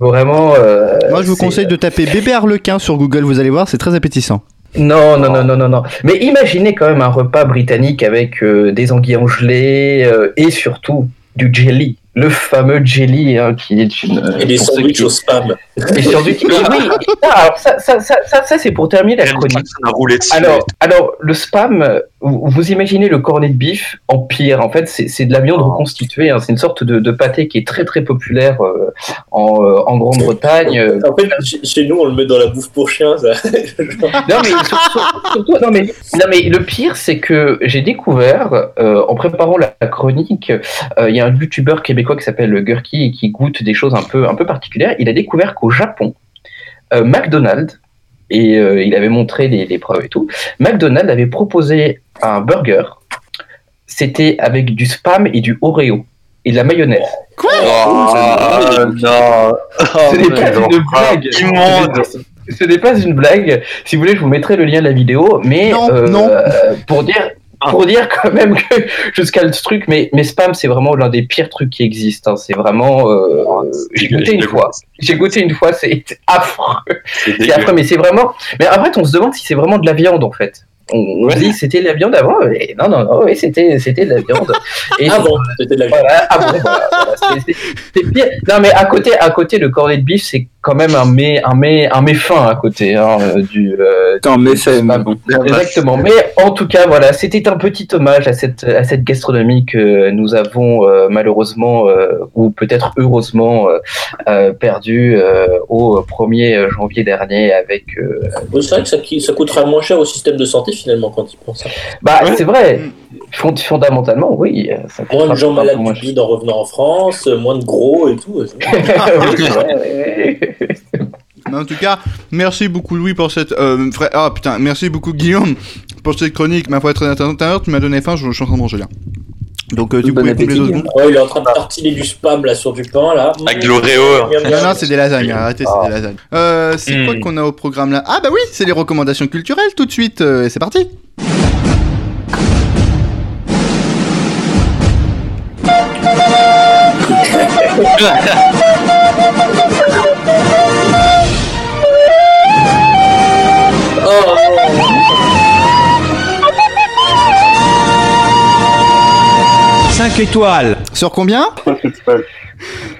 vraiment. euh, Moi, je vous conseille de taper bébé harlequin sur Google, vous allez voir, c'est très appétissant. Non, non, non, non, non, non. Mais imaginez quand même un repas britannique avec euh, des anguilles en gelée euh, et surtout du jelly. Le fameux jelly hein, qui est une. euh, Et ceux sandwichs qui- au spam. Qui- et oui, (laughs) ça, alors ça, ça, ça, ça, ça, c'est pour terminer la chronique. Alors, alors, le spam, vous, vous imaginez le cornet de bif en pire. En fait, c'est c'est de la viande reconstituée. hein. C'est une sorte de, de pâté qui est très très populaire euh, en, euh, en Grande-Bretagne. En fait, chez- nous, on le met dans la bouffe pour chien, ça. (laughs) Non mais, sur- sur- surtout, non, mais, non, mais le pire, c'est que j'ai découvert, euh, en préparant la, la chronique, euh, il y a un youtubeur québécois qui s'appelle Gurky et qui goûte des choses un peu, un peu particulières. Il a découvert qu'au Japon, euh, McDonald's, et euh, il avait montré les, les preuves et tout, McDonald's avait proposé un burger, c'était avec du spam et du Oreo et de la mayonnaise. Oh, non. Ce n'est pas une blague. Immonde. Ce n'est pas une blague. Si vous voulez, je vous mettrai le lien de la vidéo. Mais Non, euh, non. euh, pour dire, pour dire quand même que (laughs) jusqu'à ce truc, mais, mais spam, c'est vraiment l'un des pires trucs qui existent. hein. C'est vraiment. euh, j'ai goûté une fois. J'ai goûté une fois. C'est affreux. C'est affreux, mais c'est vraiment. Mais après, on se demande si c'est vraiment de la viande en fait. On, on Ouais. dit c'était de la viande avant. Et non, non, non. Oui, c'était, c'était de la viande. (laughs) Et Ah bon, c'était de la viande. voilà, ah bon, voilà, pire. Non, mais à côté, à côté, le cornet de bif, c'est quand même un mets, un mets, un mets fin à côté hein, euh, du. euh, Attends, mais bon. Exactement. Mais en tout cas, voilà, c'était un petit hommage à cette, à cette gastronomie que nous avons euh, malheureusement euh, ou peut-être heureusement perdu euh, au 1er janvier dernier avec. euh, C'est vrai que ça, qui- ça coûtera moins cher au système de santé finalement quand ils pensent ça. Bah, Ouais. c'est vrai. Fond- Fondamentalement, oui. Ça Moins de gens un peu malades en revenant en France, moins de gros et tout. (laughs) Oui, oui. Mais en tout cas, merci beaucoup Louis pour cette... Euh, fra- Ah putain, merci beaucoup Guillaume pour cette chronique, ma foi très intéressante, tu m'as donné faim, je, je suis en train de manger là. Donc euh, vous Bon couper les hein. secondes. Ouais, il est en train de tartiner du spam là sur du pain là. Avec de l'Oreo. Non, non, c'est des lasagnes, arrêtez, c'est des lasagnes. Euh, c'est Hmm. quoi qu'on a au programme là? Ah bah oui, c'est les recommandations culturelles tout de suite, euh, et c'est parti (laughs) 5 étoiles. Sur combien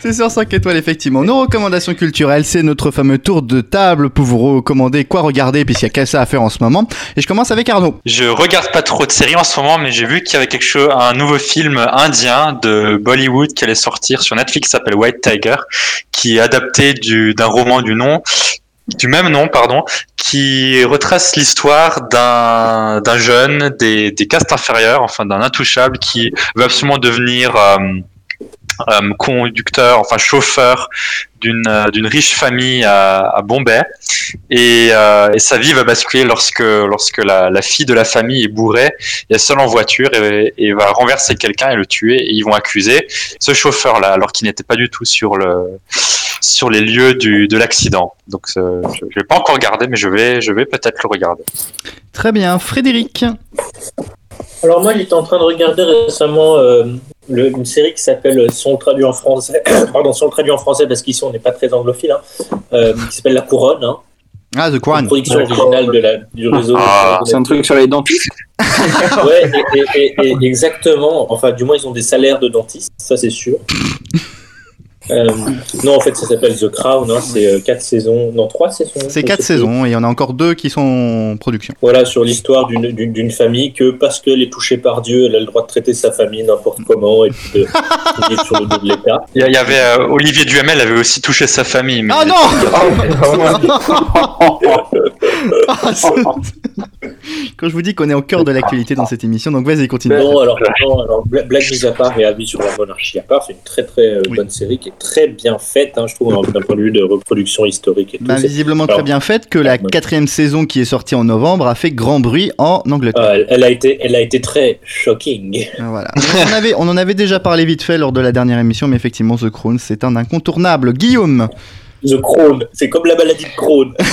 C'est sur 5 étoiles, effectivement. Nos recommandations culturelles, c'est notre fameux tour de table pour vous recommander quoi regarder, puisqu'il y a qu'à ça à faire en ce moment. Et je commence avec Arnaud. Je regarde pas trop de séries en ce moment, mais j'ai vu qu'il y avait quelque chose, un nouveau film indien de Bollywood qui allait sortir sur Netflix, qui s'appelle White Tiger, qui est adapté du, d'un roman du nom, du même nom, pardon, qui retrace l'histoire d'un, jeune des, des castes inférieures, enfin d'un intouchable qui veut absolument devenir euh, euh, conducteur, enfin chauffeur d'une euh, riche famille à, à Bombay. Et, euh, et sa vie va basculer lorsque lorsque la, la fille de la famille est bourrée et est seule en voiture et, et va renverser quelqu'un et le tuer et ils vont accuser ce chauffeur là alors qu'il n'était pas du tout sur le sur les lieux du, de l'accident donc euh, je, je vais pas encore regarder mais je vais je vais peut-être le regarder Très bien, Frédéric. Alors moi, j'étais en train de regarder récemment euh, le- une série qui s'appelle Son traduit en français. (coughs) Pardon, Son traduit en français parce qu'ici on n'est pas très anglophile. Hein, euh, qui s'appelle La Couronne. hein. Ah, The Une Crown. production originale de la, du réseau. Ah. C'est un truc sur les dentistes. (laughs) Ouais, et, et- et- et exactement. Enfin, du moins, ils ont des salaires de dentistes, ça c'est sûr. Euh, non, en fait, ça s'appelle The Crown. Hein, c'est 4 saisons, non 3 saisons. C'est je quatre sais plus. saisons et il y en a encore deux qui sont en production. Voilà, sur l'histoire d'une- famille que parce qu'elle est touchée par Dieu, elle a le droit de traiter sa famille n'importe comment et puis de (laughs) vivre sur le dos de l'État. Il y avait euh, Olivier Duhamel avait aussi touché sa famille. Mais Ah non (laughs) Ah, (laughs) (laughs) Quand je vous dis qu'on est au cœur de l'actualité dans cette émission, donc vas-y, continue. Non, alors, non, alors bla- blague mise à part et avis sur la monarchie à part, c'est une très très euh, Oui. bonne série qui est très bien faite, hein, je trouve, d'un point de vue de reproduction historique et tout. Bah, visiblement Alors, très bien faite que la quatrième saison qui est sortie en novembre a fait grand bruit en Angleterre. Ah, elle, elle a été, elle a été très shocking. Voilà. On en, avait, on en avait déjà parlé vite fait lors de la dernière émission, mais effectivement, The Crown, c'est un incontournable. Guillaume The Crown, c'est comme la maladie de Crohn. (laughs)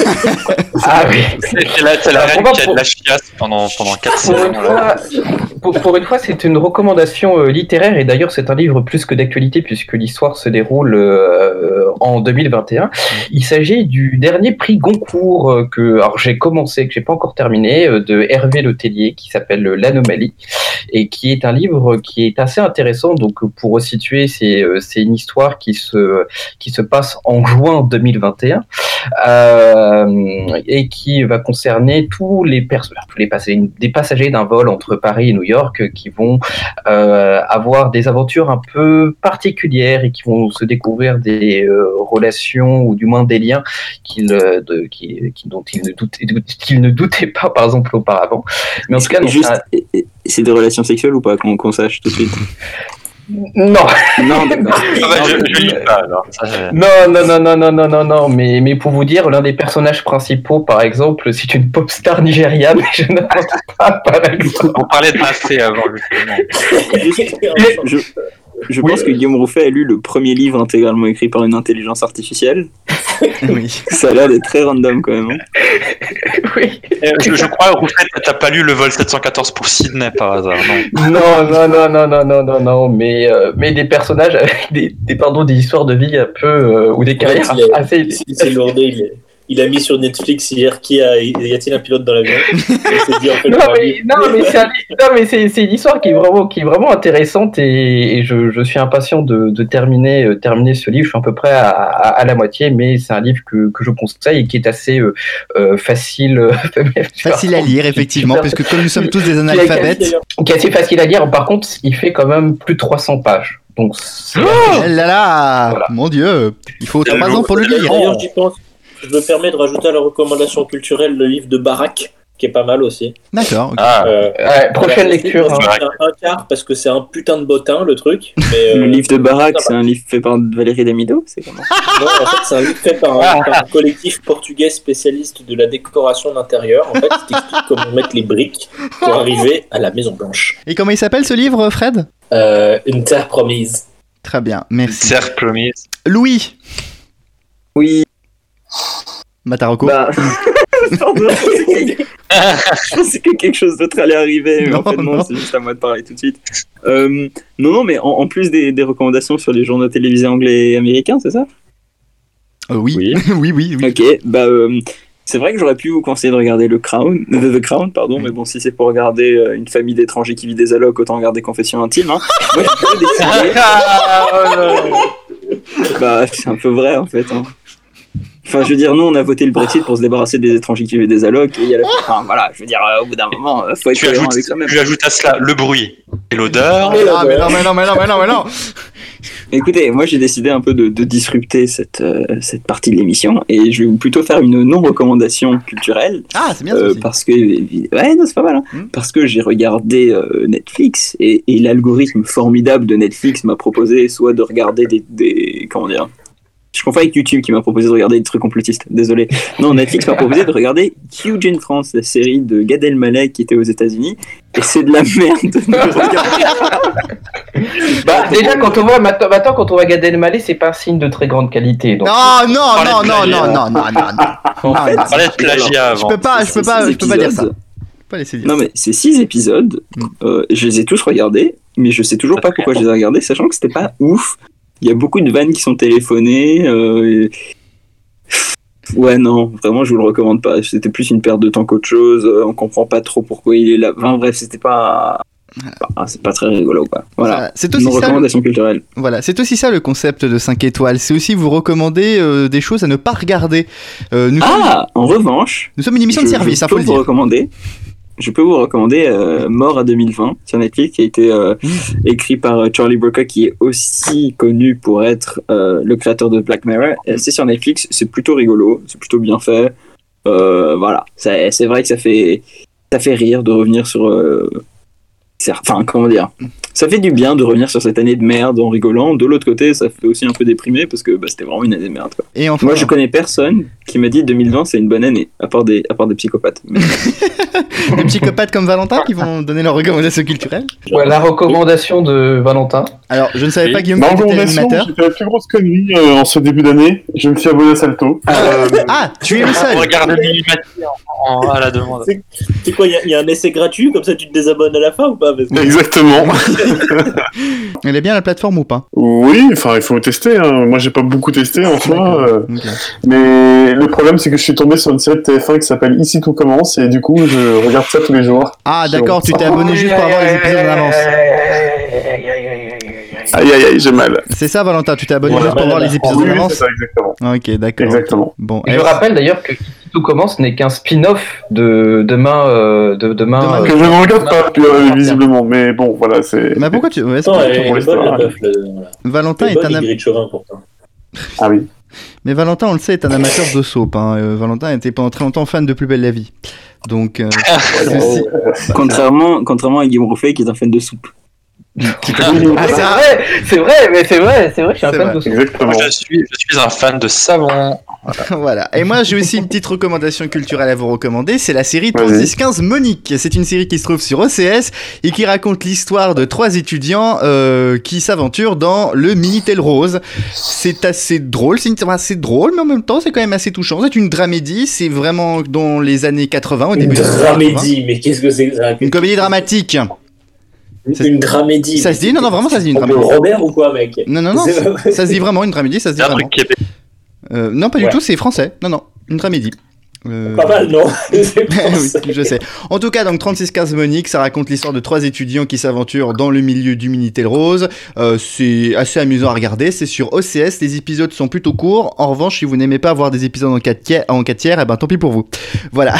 Ah oui. c'est la, la Ah, reine qui a de la chiasse pendant, pendant 4 Pour saisons. une, là. fois, pour, pour une fois, c'est une recommandation euh, littéraire et d'ailleurs c'est un livre plus que d'actualité puisque l'histoire se déroule euh, en 2021. Il s'agit du dernier prix Goncourt euh, que alors j'ai commencé, que j'ai pas encore terminé, euh, de Hervé Letellier qui s'appelle euh, L'Anomalie et qui est un livre qui est assez intéressant. Donc pour resituer, c'est euh, c'est une histoire qui se qui se passe en juin 2021 euh, et qui va concerner tous les, tous les passagers, des passagers d'un vol entre Paris et New York euh, qui vont euh, avoir des aventures un peu particulières et qui vont se découvrir des relations ou du moins des liens qu'ils, de- qui- qui- dont ils ne, doutaient, qu'ils ne doutaient pas par exemple auparavant. Mais en tout cas, c'est des relations sexuelles ou pas qu'on qu'on sache tout de suite? Non. Non, non, non, non, non, non, non, non, mais, mais pour vous dire, l'un des personnages principaux, par exemple, c'est une pop star nigériane, je n'apporte pas, par exemple. On parlait de Massé avant, justement. je, je Oui. pense que Guillaume Rouffet a lu le premier livre intégralement écrit par une intelligence artificielle. (laughs) oui. Ça a l'air d'être très random quand même. hein. (laughs) Oui. Euh, Je, je crois, Rouffet, t'as pas lu le vol 714 pour Sydney par hasard, non? Non, non, non, non, non, non, non, non, mais, euh, mais des personnages avec des, des, pardon, des histoires de vie un peu, euh, ou des carrières est- assez... C'est lourdé, il, est- il a mis sur Netflix hier qui a, y a-t-il un pilote dans l'avion? (laughs) En fait, Non non, mais c'est une histoire qui est vraiment, qui est vraiment intéressante et, et je, je suis impatient de, de terminer, euh, terminer ce livre. Je suis à peu près à, à, à la moitié, mais c'est un livre que, que je conseille et qui est assez euh, euh, facile, euh, (laughs) Facile à lire, effectivement, parce que comme nous sommes tous des analphabètes. Qui est assez facile à lire. Par contre, il fait quand même plus de 300 pages. Donc, c'est- Oh là là Voilà. Mon dieu Il faut 3 ans pour le lire. D'ailleurs, j'y pense. Je me permets de rajouter à la recommandation culturelle le livre de Barak, qui est pas mal aussi. D'accord. ok. Ah, Euh, Ouais, prochaine lecture. hein. un, un quart parce que c'est un putain de bottin le truc. Mais, Le euh, livre de Barak, c'est un livre fait par Valérie Damido C'est comment Non, en fait, c'est un livre fait par un, par un collectif portugais spécialiste de la décoration d'intérieur. En fait, il t'explique comment mettre les briques pour arriver à la Maison Blanche. Et comment il s'appelle ce livre, Fred? Euh, une terre promise. Très bien, merci. cercle promise. Louis? Oui, Mataroko bah. (laughs) Pardon, je pensais que- (laughs) je pensais que quelque chose d'autre allait arriver, mais Non, en fait, non, non. c'est juste à moi de parler tout de suite. Euh, non, non, mais en, en plus des, des recommandations sur les journaux télévisés anglais et américains, c'est ça? Euh, oui. Oui. (laughs) oui, oui, oui. Ok, bah. euh, c'est vrai que j'aurais pu vous conseiller de regarder le Crown, The, The Crown, pardon, mais bon, si c'est pour regarder euh, une famille d'étrangers qui vit des allocs, autant regarder Confession intime. Hein. Moi, pas décidé. Bah, c'est un peu vrai en fait. hein. Enfin, je veux dire, nous, on a voté le Brexit pour se débarrasser des étrangers qui vivent des allocs. Et il y a la... Enfin, voilà, je veux dire, euh, au bout d'un moment, euh, faut être Tu ajoutes, avec soi-même. tu ajoutes à cela le bruit et l'odeur. Ah, mais non, mais non, mais non, mais non, mais non Écoutez, moi, j'ai décidé un peu de, de disrupter cette, euh, cette partie de l'émission et je vais plutôt faire une non-recommandation culturelle. Ah, c'est bien ça Euh, aussi. parce que ouais non c'est pas mal hein. Hmm. parce que j'ai regardé euh, Netflix et, et l'algorithme formidable de Netflix m'a proposé soit de regarder des, des comment dire je confonds avec YouTube qui m'a proposé de regarder des trucs complotistes désolé non Netflix m'a proposé de regarder Huge in France la série de Gad Elmaleh qui était aux États-Unis et c'est de la merde de regarder. (laughs) Bah, déjà, quand on voit, maintenant, maintenant, quand on voit Gad Elmaleh, c'est pas un signe de très grande qualité. Donc, Non, non, non, non, non, non, non, non, non. en fait Je peux pas, je peux pas, je peux pas dire ça. pas laisser dire. Non mais c'est six épisodes, Mm. euh, je les ai tous regardés, mais je sais toujours pas pourquoi je les ai regardés, sachant que c'était pas ouf. Il y a beaucoup de vannes qui sont téléphonées. euh, Ouais, non, vraiment, je vous le recommande pas. C'était plus une perte de temps qu'autre chose. euh, On comprend pas trop pourquoi il est là. Enfin, bref, c'était pas. C'est pas très rigolo, quoi. Voilà. Voilà. C'est aussi ça. le-. Voilà, c'est aussi ça le concept de 5 étoiles. C'est aussi vous recommander euh, des choses à ne pas regarder. Euh, nous, sommes, Ah, en revanche, nous sommes une émission de service, je hein, faut le dire. recommander. Je peux vous recommander euh, Mort à 2020 sur Netflix, qui a été euh, écrit par euh, Charlie Brooker, qui est aussi connu pour être euh, le créateur de Black Mirror. C'est sur Netflix, c'est plutôt rigolo, c'est plutôt bien fait. Voilà, c'est vrai que ça fait ça fait rire de revenir sur. Enfin, comment dire? Ça fait du bien de revenir sur cette année de merde en rigolant. De l'autre côté, ça fait aussi un peu déprimer parce que bah, c'était vraiment une année de merde. quoi. Et enfin, Moi, je connais personne qui m'a dit 2020 c'est une bonne année, à part des, à part des psychopathes. (laughs) Mais- des psychopathes comme Valentin qui vont donner leurs recommandations culturelles. Ouais, la recommandation de Valentin. Alors, je ne savais pas, Guillaume, que tu animateur. j'ai fait la plus grosse connerie euh, en ce début d'année. Je me suis abonné à Salto. Euh, Ah, tu es le seul. Mimimati en, en- à la demande. C'est quoi, il y a- il y, a un essai gratuit, comme ça tu te désabonnes à la fin ou pas Parce que- Exactement. (laughs) Elle est bien la plateforme ou pas? Oui, enfin, il faut tester. Hein. Moi, j'ai pas beaucoup testé en soi. euh, mais le problème, c'est que je suis tombé sur une série de TF1 qui s'appelle Ici tout commence, et du coup, je regarde ça tous les jours. Ah, d'accord, tu t'es abonné juste pour avoir les épisodes en avance. Aïe, aïe, aïe, j'ai mal. C'est ça, Valentin, tu t'es abonné Voilà, juste pour voilà. les épisodes Oui, en oui, avance c'est ça, exactement. Ok, d'accord. Exactement. Bon, Et eh, je rappelle d'ailleurs que tout commence n'est qu'un spin-off de demain. euh, de, demain Demain, euh, Que je ne regarde pas, puis, euh, visiblement. Mais bon, voilà, c'est. mais pourquoi tu. ouais, c'est pas- elle, elle le-. Valentin est est bonne, un am- Chauvin, pourtant. Ah oui. Mais Valentin, on le sait, est un amateur de soap. Hein. Euh, Valentin était pendant très longtemps fan de Plus belle la vie. Donc, euh, (laughs) ceci- contrairement, contrairement à Guillaume Rouffet, qui est un fan de soupe. (laughs) Ah, c'est vrai, c'est vrai, mais c'est vrai, c'est vrai que je suis un fan vrai. de ça. Exactement. Moi, je suis, je suis un fan de savon. voilà. Et moi, j'ai aussi une petite recommandation culturelle à vous recommander. C'est la série Vas-y. 3615 Monique. C'est une série qui se trouve sur OCS et qui raconte l'histoire de trois étudiants euh, qui s'aventurent dans le Minitel Rose. C'est assez drôle, c'est une- assez drôle, mais en même temps, c'est quand même assez touchant. C'est une dramédie. C'est vraiment dans les années 80, au Une début 80. dramédie, mais qu'est-ce que c'est que ça? Une comédie dramatique. Une, une dramédie. Ça se dit Non, non, vraiment, ça se dit une dramédie. Robert ou quoi, mec Non, non, non, ça se dit vraiment une dramédie, ça se dit C'est un vraiment. truc. Euh, non, pas du Ouais. tout, c'est français. Non, non, une dramédie. Euh, Pas mal, non (laughs) (laughs) oui, ça. je sais. En tout cas, donc 3615 Monique, ça raconte l'histoire de trois étudiants qui s'aventurent dans le milieu du Minitel Rose. Euh, c'est assez amusant à regarder. C'est sur OCS. Les épisodes sont plutôt courts. En revanche, si vous n'aimez pas voir des épisodes en 4 tiers, en 4 tiers, eh ben tant pis pour vous. (laughs) Voilà.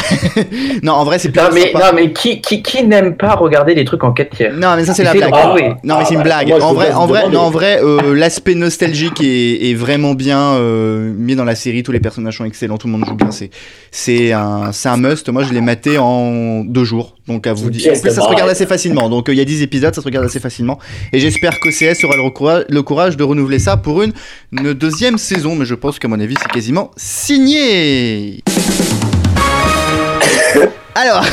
non, en vrai, c'est Non plutôt mais, sympa. non, mais qui, qui, qui n'aime pas regarder des trucs en 4 tiers? Non, mais ça c'est la Essayez blague. d'en trouver. Non, mais c'est une Ah, blague. moi, en vrai, en vrai, demander. non, en vrai, euh, l'aspect nostalgique est, est vraiment bien euh, mis dans la série. Tous les personnages sont excellents, tout le monde joue bien. C'est, c'est un, c'est un must. Moi, je l'ai maté en deux jours. Donc à vous dire. En plus, ça se regarde assez facilement. Donc euh, il y a 10 épisodes, ça se regarde assez facilement. Et j'espère qu'OCS aura le, recoura- le courage de renouveler ça pour une, une deuxième saison. Mais je pense qu'à mon avis, c'est quasiment signé. Alors,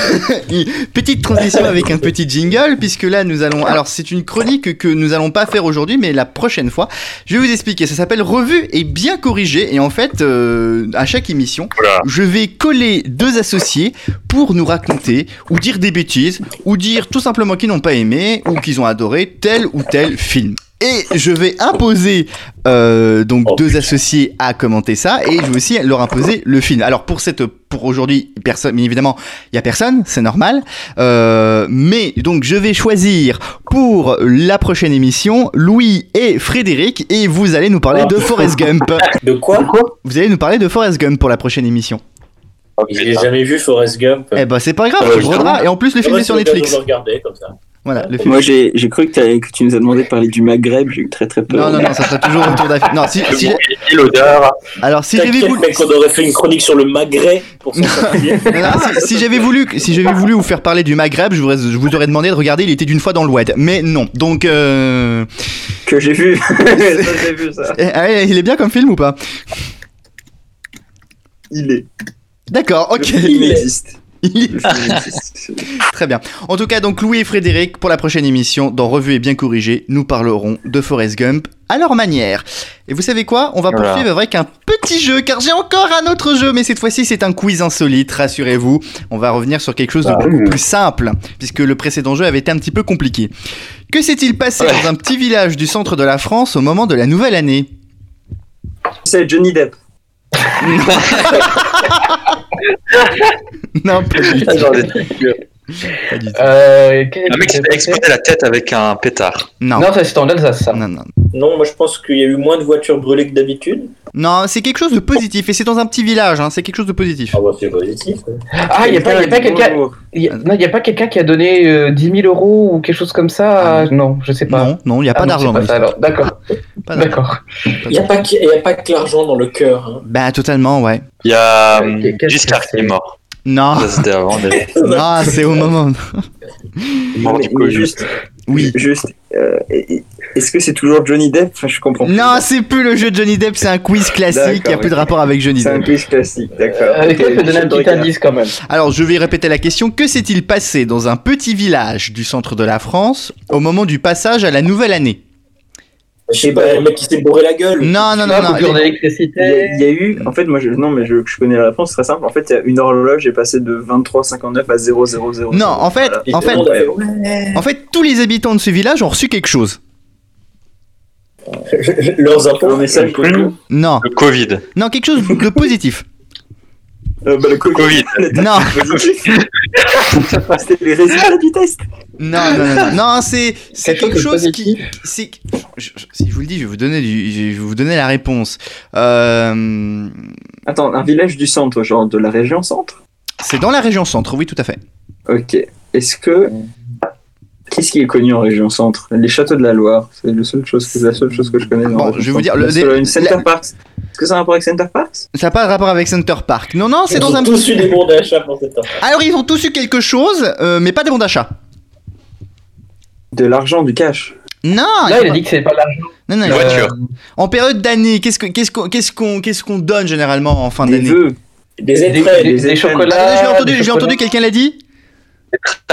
(laughs) petite transition avec un petit jingle, puisque là nous allons. Alors, c'est une chronique que nous allons pas faire aujourd'hui, mais la prochaine fois. Je vais vous expliquer. Ça s'appelle Revue et bien corrigé. Et en fait, euh, à chaque émission, je vais coller deux associés pour nous raconter ou dire des bêtises ou dire tout simplement qu'ils n'ont pas aimé ou qu'ils ont adoré tel ou tel film. Et je vais imposer euh, donc Oh, deux associés à commenter ça et je vais aussi leur imposer le film. Alors pour cette pour aujourd'hui personne bien évidemment il y a personne c'est normal Euh, mais donc je vais choisir pour la prochaine émission Louis et Frédéric et vous allez nous parler Oh. de Forrest Gump. (laughs) De quoi Vous allez nous parler de Forrest Gump pour la prochaine émission. J'ai jamais vu Forrest Gump. Eh ben c'est pas grave, Euh, tu brodera. Et en plus le film est sur Netflix. de le regarder comme ça. Voilà, le film. Moi, j'ai j'ai cru que, t'avais- que tu nous as demandé de parler du Maghreb, j'ai eu très très peur. Non non non, ça sera toujours autour d'Afrique. Non, si, si l'odeur. alors si j'avais voulu mec, on aurait fait une chronique sur le Maghreb pour. (laughs) Non, non, si, si j'avais voulu, si j'avais voulu vous faire parler du Maghreb, je vous, aurais- je vous aurais demandé de regarder. Il était d'une fois dans le WAD, mais non. Donc, euh... Que j'ai vu. (laughs) ça, j'ai vu ça. eh, ah, il est bien comme film ou pas? Il est. D'accord, ok. Il existe. (laughs) (laughs) Très bien. En tout cas, donc Louis et Frédéric, pour la prochaine émission, dans Revue et bien corrigé, nous parlerons de Forrest Gump à leur manière. Et vous savez quoi? On va Voilà. poursuivre avec un petit jeu, car j'ai encore un autre jeu, mais cette fois-ci c'est un quiz insolite, rassurez-vous. On va revenir sur quelque chose de Ah beaucoup oui. plus simple, puisque le précédent jeu avait été un petit peu compliqué. Que s'est-il passé Ouais. dans un petit village du centre de la France au moment de la nouvelle année? C'est Johnny Depp. (laughs) Non, pas du Ah, tout. Pas du tout. Euh, Un mec qui s'est explosé la tête avec un pétard. Non. Non, ça c'est en Alsace, ça. Non, non. Non, moi je pense qu'il y a eu moins de voitures brûlées que d'habitude. Non, c'est quelque chose de positif et c'est dans un petit village, hein, c'est quelque chose de positif. Ah bah c'est positif. Ah, il n'y a pas, y a pas quelqu'un. Y a- Non, il n'y a pas quelqu'un qui a donné euh, 10 000 euros ou quelque chose comme ça? À- Non, je sais pas. Non, non, il n'y a Ah pas non, d'argent c'est dans pas ça, l'histoire. alors. D'accord. (laughs) Il n'y a, pas que- y a pas que l'argent dans le cœur. hein. Bah, totalement, ouais. Il y a hum, Giscard qui est mort. Non, Ça, c'était avant. (laughs) non, c'est au moment. Mort Mais- du mais juste, Oui. juste euh, est-ce que c'est toujours Johnny Depp? Enfin, je comprends. plus. Non, c'est plus le jeu de Johnny Depp, c'est un quiz classique, il n'y a plus de rapport avec Johnny C'est un Depp. quiz classique, d'accord. Euh, Est-ce que Ok, je peux donner un petit indice quand même Alors, je vais répéter la question. Que s'est-il passé dans un petit village du centre de la France au moment du passage à la nouvelle année? Je sais pas, le mec qui s'est bourré la gueule. Non, non, non, non. Il y, a, il y a eu, en fait, moi, je, non, mais je, je connais la réponse, c'est très simple. En fait, il y a une horloge est passée de 23,59 à 0,000. Non, en fait, Et en fait, ouais. en fait, tous les habitants de ce village ont reçu quelque chose. Leurs impôts. un message. Non, Le Covid. non, quelque chose de positif. Euh, bah, le Covid. Covid. (laughs) Non, (laughs) C'était les résultats du test. non, non, non, c'est c'est Quelque chose qui, c'est, je- je- si je vous le dis, je vais vous donner, du, je vais vous donner la réponse. Euh, Attends, un village du centre, genre de la région centre? c'est dans la région centre, oui, tout à fait. Ok. Est-ce que. Qu'est-ce qui est connu en région centre? Les châteaux de la Loire. C'est la seule chose que, la seule chose que je connais. dans Bon, la région je vais vous centre. dire, le- La une Center la- Parks. Est-ce que ça a un rapport avec Center Parks Ça n'a pas de rapport avec Center Park. Non, non, c'est Ils dans ont un. tous eu des bons d'achat pour cette affaire. Alors ils ont tous eu quelque chose, euh, mais pas des bons d'achat. De l'argent, du cash. Non, Là, il a dit que c'est pas l'argent. non, non, Une non. voiture. En période d'année, qu'est-ce que- qu'est-ce qu'on qu'est-ce qu'on qu'est-ce qu'on donne généralement en fin Des d'année? vœux. Des Des, étrennes. des- des des chocolats. Attendez, J'ai entendu, des j'ai entendu quelqu'un l'a dit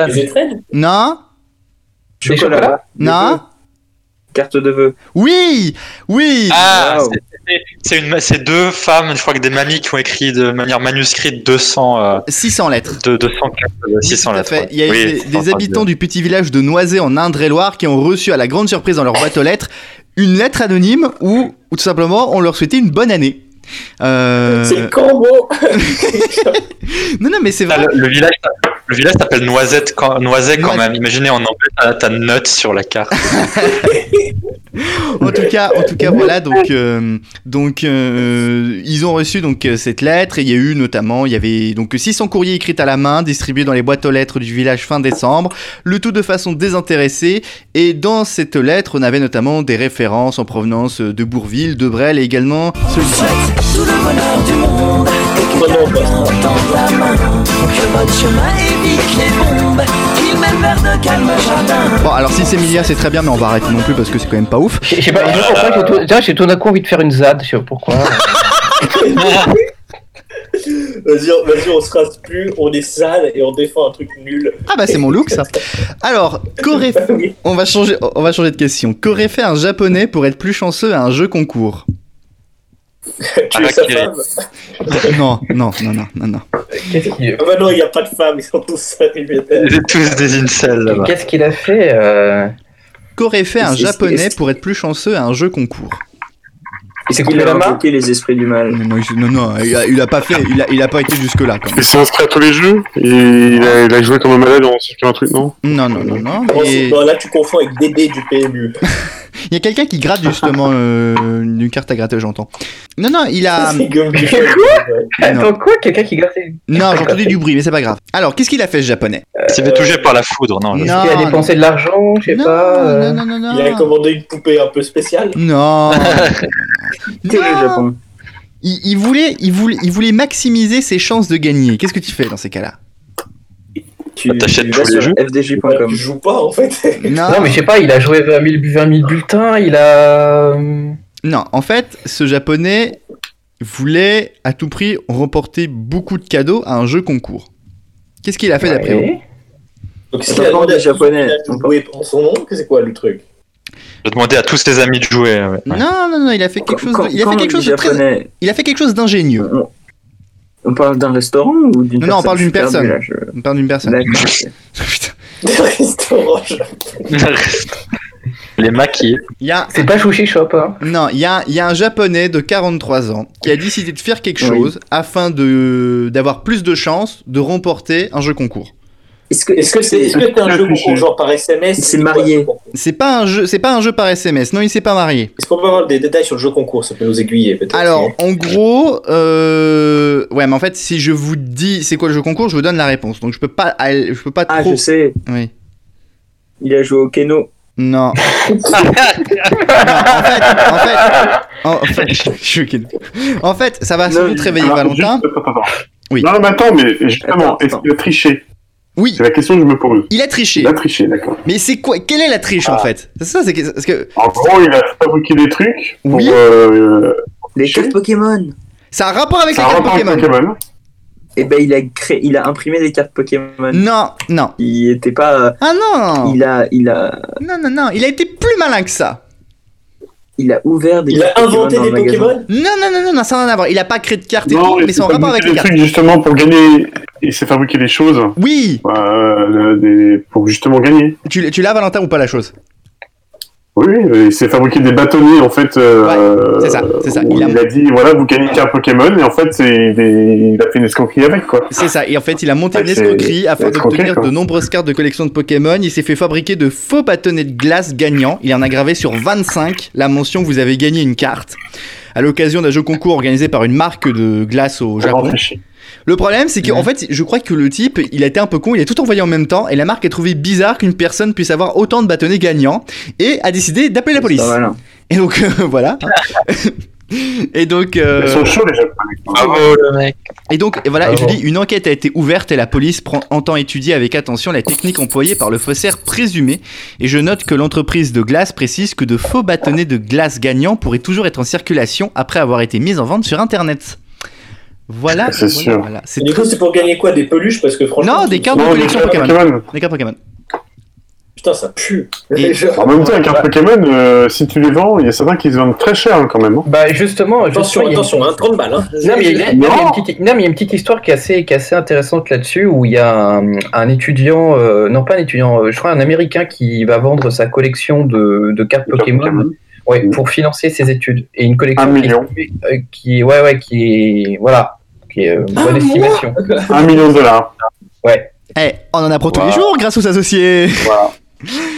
Des étrennes? Non Des Chocolat. chocolats Non vœux. Carte de vœux. Oui Oui Ah, Wow. c'est- une, c'est deux femmes, je crois que des mamies qui ont écrit de manière manuscrite 200, euh, 600 lettres. de 200 cartes, euh, Oui, 600 tout à lettres. ouais. Il y a Oui, des, habitants du petit village de Noisy en Indre-et-Loire qui ont reçu à la grande surprise dans leur boîte aux lettres une lettre anonyme où, où tout simplement on leur souhaitait une bonne année. Euh, C'est combo (laughs) Non, non, mais c'est Ah, vrai. le, le village, le village s'appelle Noisette, quand, Noiset quand même. Imaginez en anglais, t'as, note sur la carte. (laughs) En tout cas, en tout cas, voilà. Donc, euh, donc, euh, ils ont reçu donc euh, cette lettre et il y a eu notamment, il y avait donc 600 courriers écrits à la main, distribués dans les boîtes aux lettres du village fin décembre, le tout de façon désintéressée. Et dans cette lettre, on avait notamment des références en provenance de Bourville, de Brel et également celui-ci. Tout le bonheur du monde et non, pas que tendre la main Que votre chemin évite les bombes Qu'il mène vers de calmes jardins Bon, alors si c'est Emilia, c'est très bien, mais on va arrêter non plus parce que c'est quand même pas ouf. Je sais pas, pourquoi j'ai tout- déjà, j'ai tout d'un coup envie de faire une ZAD, je sais pas pourquoi. (laughs) Vas-y, on- vas-y, on se rase plus, on est sale et on défend un truc nul. Ah bah c'est mon look ça. Alors, qu'aurait (laughs) Oui. on va changer, on va changer de question. Qu'aurait fait un japonais pour être plus chanceux à un jeu concours? (laughs) Tu es sa femme (laughs) Non, non, non, non, non, non. Qu'est-ce qu'il Ah bah non, il n'y a pas de femmes, ils sont tous célibataires. Ils étaient tous des incels là-bas. qu'est-ce qu'il a fait euh... Qu'aurait fait un japonais pour être plus chanceux à un jeu concours Il s'est coupé la main les esprits du mal. Non, non, il- non, non, il a, il a pas fait, il a, il a pas été jusque là quand Il même. s'est inscrit à tous les jeux et il a, il a joué comme un malade en circulant un truc, non? Non, non, non, non. Oh, Et non, là, tu confonds avec Dédé du PMU. (laughs) il y a quelqu'un qui gratte justement (laughs) euh, une carte à gratter, j'entends. Non, non, il a. C'est (laughs) Quoi. Attends, quoi Quelqu'un qui gratte ses- Non, j'ai entendu du bruit, mais c'est pas grave. Alors, qu'est-ce qu'il a fait ce japonais Il s'est fait toucher par la foudre, non. Est-ce qu'il a dépensé de l'argent Je sais pas. euh, non, non, non, non. Il a commandé une poupée un peu spéciale. Non. Quel est le. Japon Il, il voulait, il, voulait, il voulait maximiser ses chances de gagner. Qu'est-ce que tu fais dans ces cas-là? Tu, t'achètes tous les jeux Ouais, fdj.com. tu joues pas en fait. (laughs) non, Non, mais je sais pas, il a joué 20 000, 20 000 bulletins, il a. euh, non, en fait, ce japonais voulait à tout prix remporter beaucoup de cadeaux à un jeu concours. Qu'est-ce qu'il a fait d'après vous ouais. Donc, Ça s'il a demandé à Japonais. de jouer en son nom, que c'est quoi le truc? Je demandais à tous tes amis de jouer. ouais. Non, non, non, il a fait quelque chose. Quand- de- il a quand fait on quelque dit chose de très. japonais, Il a fait quelque chose d'ingénieux. On, parle d'un restaurant ou d'une Non, non, on personne parle d'une perdu, personne. là, je- On parle d'une personne. (laughs) Restaurants japonais. Les maquis. Il y a C'est pas Chouchi Shop, hein. Non, il y a, il y a un japonais de 43 ans qui a décidé de faire quelque Oui. chose afin de d'avoir plus de chances de remporter un jeu concours. Est-ce que c'est un jeu concours genre par SMS C'est marié. C'est pas un jeu, c'est pas un jeu par SMS. Non, il s'est pas marié. Est-ce qu'on peut avoir des détails sur le jeu concours Ça peut nous aiguiller peut-être. Alors, en gros, euh... ouais, mais en fait, si je vous dis c'est quoi le jeu concours, je vous donne la réponse. Donc je peux pas, je peux pas Ah, trop. je sais. Oui. Il a joué au Keno. Non. (laughs) Non, en fait, en fait, en fait, je suis choqué. En fait, ça va sans doute réveiller Valentin. juste-. Oui. Non, mais attends, mais justement, est-ce qu'il a triché Oui, C'est la question que je me pose. il a triché. Il a triché, d'accord. Mais c'est quoi Quelle est la triche en Ah. fait? C'est ça, c'est que, parce que En gros, il a fabriqué des trucs pour. Oui. euh, Les cartes Pokémon. ça a un rapport avec ça les cartes rapport avec Pokémon. Pokémon. Et ben il a créé, il a imprimé des cartes Pokémon. Non, non. Il était pas. Ah non Il a, il a, Non, non, non. Il a été plus malin que ça. il a ouvert des Il a cartes inventé Pokémon des. Pokémon? Non, non, non, non, non, ça n'a rien à voir. Il a pas créé de cartes et Non, tout, mais en rapport avec les des cartes. trucs justement pour gagner. Il s'est fabriqué des choses Oui euh, des... pour justement gagner. Tu, tu l'as, Valentin, ou pas la chose? Oui, oui, il s'est fabriqué des bâtonniers en fait. euh, c'est ça, c'est ça. Il Il a- dit voilà, vous gagnez qu'un Pokémon et en fait, il a fait une escroquerie avec quoi. C'est ça. Et en fait, il a monté Ouais, une escroquerie afin d'obtenir de nombreuses cartes de collection de Pokémon. Il s'est fait fabriquer de faux bâtonnets de glace gagnants. Il en a gravé sur 25 la mention vous avez gagné une carte à l'occasion d'un jeu concours organisé par une marque de glace au Japon. Le problème, c'est qu'en fait, je crois que le type, il a été un peu con, il a tout envoyé en même temps, et la marque a trouvé bizarre qu'une personne puisse avoir autant de bâtonnets gagnants, et a décidé d'appeler la police. Et donc, euh, (laughs) voilà. (laughs) et donc, euh, Ils sont chauds les Japonais. Bravo le mec. et donc, et voilà, Ah je dis, une enquête a été ouverte et la police prend, entend étudier avec attention la technique employée par le faussaire présumé. Et je note que l'entreprise de glace précise que de faux bâtonnets de glace gagnants pourraient toujours être en circulation après avoir été mis en vente sur Internet. (laughs) Voilà, C'est voilà, sûr. voilà. Du coup, c'est pour gagner quoi Des peluches? Parce que franchement. Non, des cartes de collection Pokémon. Pokémon. Des cartes Pokémon. Putain, ça pue. Et- (laughs) En même temps, avec un Pokémon, euh, si tu les vends, il y a certains qui se vendent très cher hein, quand même. hein. Bah justement, Attention, justement, attention, hein, 30 balles. Hein. Non mais, il y a, Non. non, mais il y a une petite, une histoire qui est assez, qui est assez intéressante là-dessus, où il y a un, un étudiant, euh, non pas un étudiant, euh, je crois un américain qui va vendre sa collection de, de cartes De cartes Pokémon, Pokémon. ouais, pour financer ses études. Et une collection Un qui, million. euh, qui, ouais, ouais, qui est, voilà, qui est euh, Un bonne estimation. Un million de dollars. Ouais. Eh, on en apprend tous les jours grâce aux associés.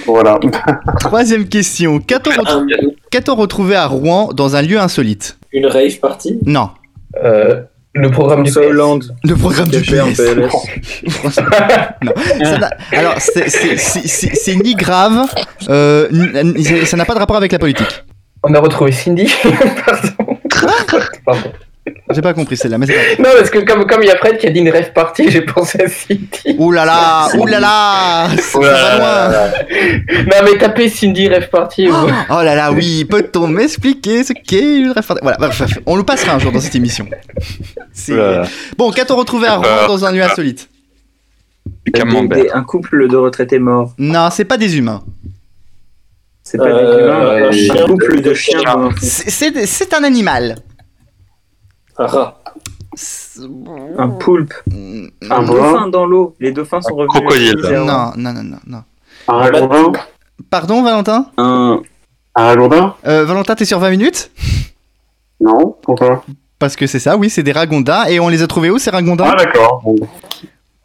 Voilà. (laughs) Troisième question. Qu'a-t-on retrou- Un- qu'a-t-on retrouvé à Rouen dans un lieu insolite? Une rave party? Non. Euh, le programme du PS. Hollande. Le programme du PS. PLS. (laughs) Non. Ça n'a- Alors, c'est- c'est c'est- c'est- c'est ni grave, euh, ni- ça n'a pas de rapport avec la politique. On a retrouvé Cindy. (laughs) Pardon. Pardon. J'ai pas compris celle-là, mais c'est pas Non, parce que comme, comme il y a Fred qui a dit une rêve partie, j'ai pensé à Cindy. Ouh là là, ouh là là, ça Oh là va là loin. là là. Non, mais tapez Cindy rêve partie. vous- Oh là là, oui, peut-on m'expliquer ce qu'est une référence Voilà, bref, bref, on le passera un jour dans cette émission. Bon, qu'a-t-on retrouvé à Rouen dans un lieu insolite Des- un couple de retraités morts. Non, c'est pas des humains. C'est pas Euh, des humains, un un chien. couple de chiens c'est un animal. Un rat. C'est- Un poulpe. Un Un dauphin dans l'eau. Les dauphins sont revenus. crocodile. Non, non, non, non, non. Un ragondin. Pardon, Valentin Un, Un ragondin euh, Valentin, t'es sur 20 minutes Non Pourquoi Parce que c'est ça, oui, c'est des ragondins. Et on les a trouvés où, ces ragondins Ah d'accord.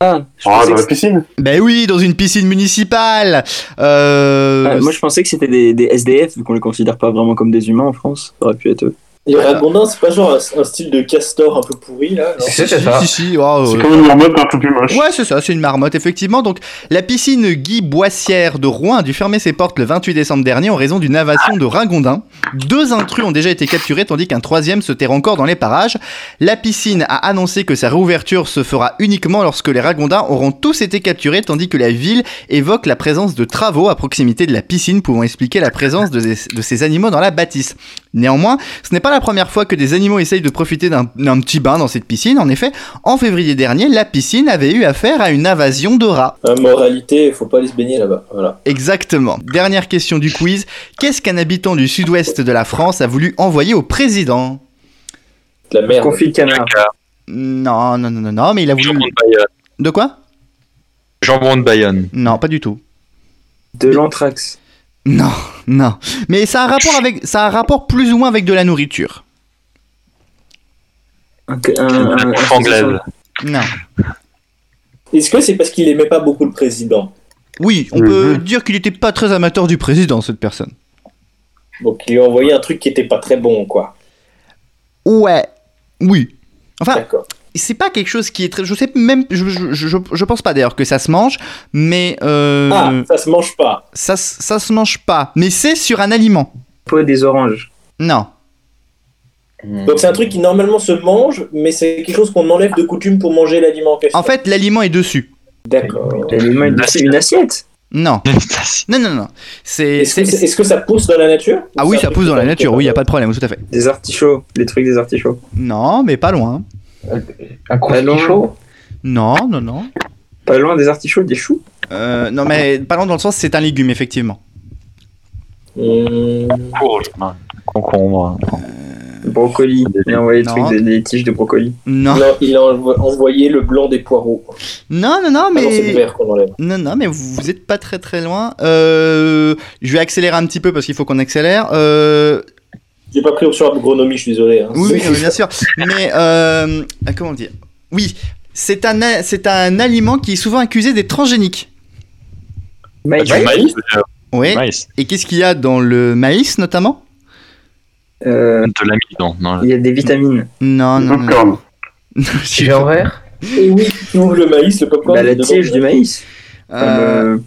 Ah, Ah, dans la piscine. Ben oui, dans une piscine municipale. Euh, Ah, moi, je pensais que c'était des, des SDF, vu qu'on les considère pas vraiment comme des humains en France. Ça aurait pu être eux. Et Ragondin, c'est pas genre un, un style de castor un peu pourri là C'est si, ça. si, si, oh, C'est euh, comme une marmotte un peu plus moche. Ouais, c'est ça, c'est une marmotte, effectivement. Donc, la piscine Guy Boissière de Rouen a dû fermer ses portes le 28 décembre dernier en raison d'une invasion de ragondins. Deux intrus ont déjà été capturés, tandis qu'un troisième se terre encore dans les parages. La piscine a annoncé que sa réouverture se fera uniquement lorsque les ragondins auront tous été capturés, tandis que la ville évoque la présence de travaux à proximité de la piscine pouvant expliquer la présence de, de ces animaux dans la bâtisse. Néanmoins, ce n'est pas la première fois que des animaux essayent de profiter d'un petit bain dans cette piscine. En effet, en février dernier, la piscine avait eu affaire à une invasion de rats. Euh, moralité, faut pas aller se baigner là-bas. Voilà. Exactement. Dernière question du quiz. Qu'est-ce qu'un habitant du sud-ouest de la France a voulu envoyer au président? De la merde. Confit canard. Non, non, non, non, non, mais il a voulu... Jambon de Bayonne. De quoi? Jambon de Bayonne. Non, pas du tout. De l'anthrax. Non, non. Mais ça a un rapport avec, ça a un rapport plus ou moins avec de la nourriture. Un- un- un- un- bouffe anglaise. Non. Est-ce que c'est parce qu'il aimait pas beaucoup le président? Oui, on peut dire qu'il était pas très amateur du président, cette personne. Donc il lui a envoyé un truc qui était pas très bon, quoi. Ouais. Oui. Enfin, D'accord. C'est pas quelque chose qui est très. Je sais même. Je, je, je, je pense pas d'ailleurs que ça se mange, mais. Euh, Ah, ça se mange pas. ça, ça se mange pas. Mais c'est sur un aliment. Peau des oranges. Non. Donc c'est un truc qui normalement se mange, mais c'est quelque chose qu'on enlève de coutume pour manger l'aliment en question. En fait, l'aliment est dessus. D'accord. L'aliment est dessus, une assiette. Non. (laughs) Non, non, non. C'est. Est-ce que, c'est- c'est- est-ce que ça pousse dans la nature Ah Ou oui, ça pousse dans la nature, oui, y a pas de problème, tout à fait. Des artichauts. Les trucs des artichauts. Non, mais pas loin. Un croustillant chaud Non, non, non. Pas loin des artichauts, des choux. Euh, non, mais pas loin dans le sens, c'est un légume, effectivement. Hum, Courge, non. concombre. Brocoli. Il a envoyé des, trucs, des, des tiges de brocoli. Non. Non, il a envo- envoyé le blanc des poireaux. Non, non, non, Ah non, c'est le mais. vert qu'on enlève. Non, non, mais vous, vous êtes pas très très loin. Euh, je vais accélérer un petit peu parce qu'il faut qu'on accélère. Euh, J'ai pas pris option agronomie, je suis désolé. hein. oui, non, bien sûr. Mais euh, ah, comment dire? Oui, c'est un c'est un aliment qui est souvent accusé d'être transgénique. Maïs. Du maïs déjà. Oui. Maïs. Et qu'est-ce qu'il y a dans le maïs notamment? Euh, De l'amidon. Non. il y a des vitamines. Non, non, non. Popcorn. Sujet horaire Et oui, le maïs, le popcorn. Bah, la tige du maïs. Comme, Euh, euh,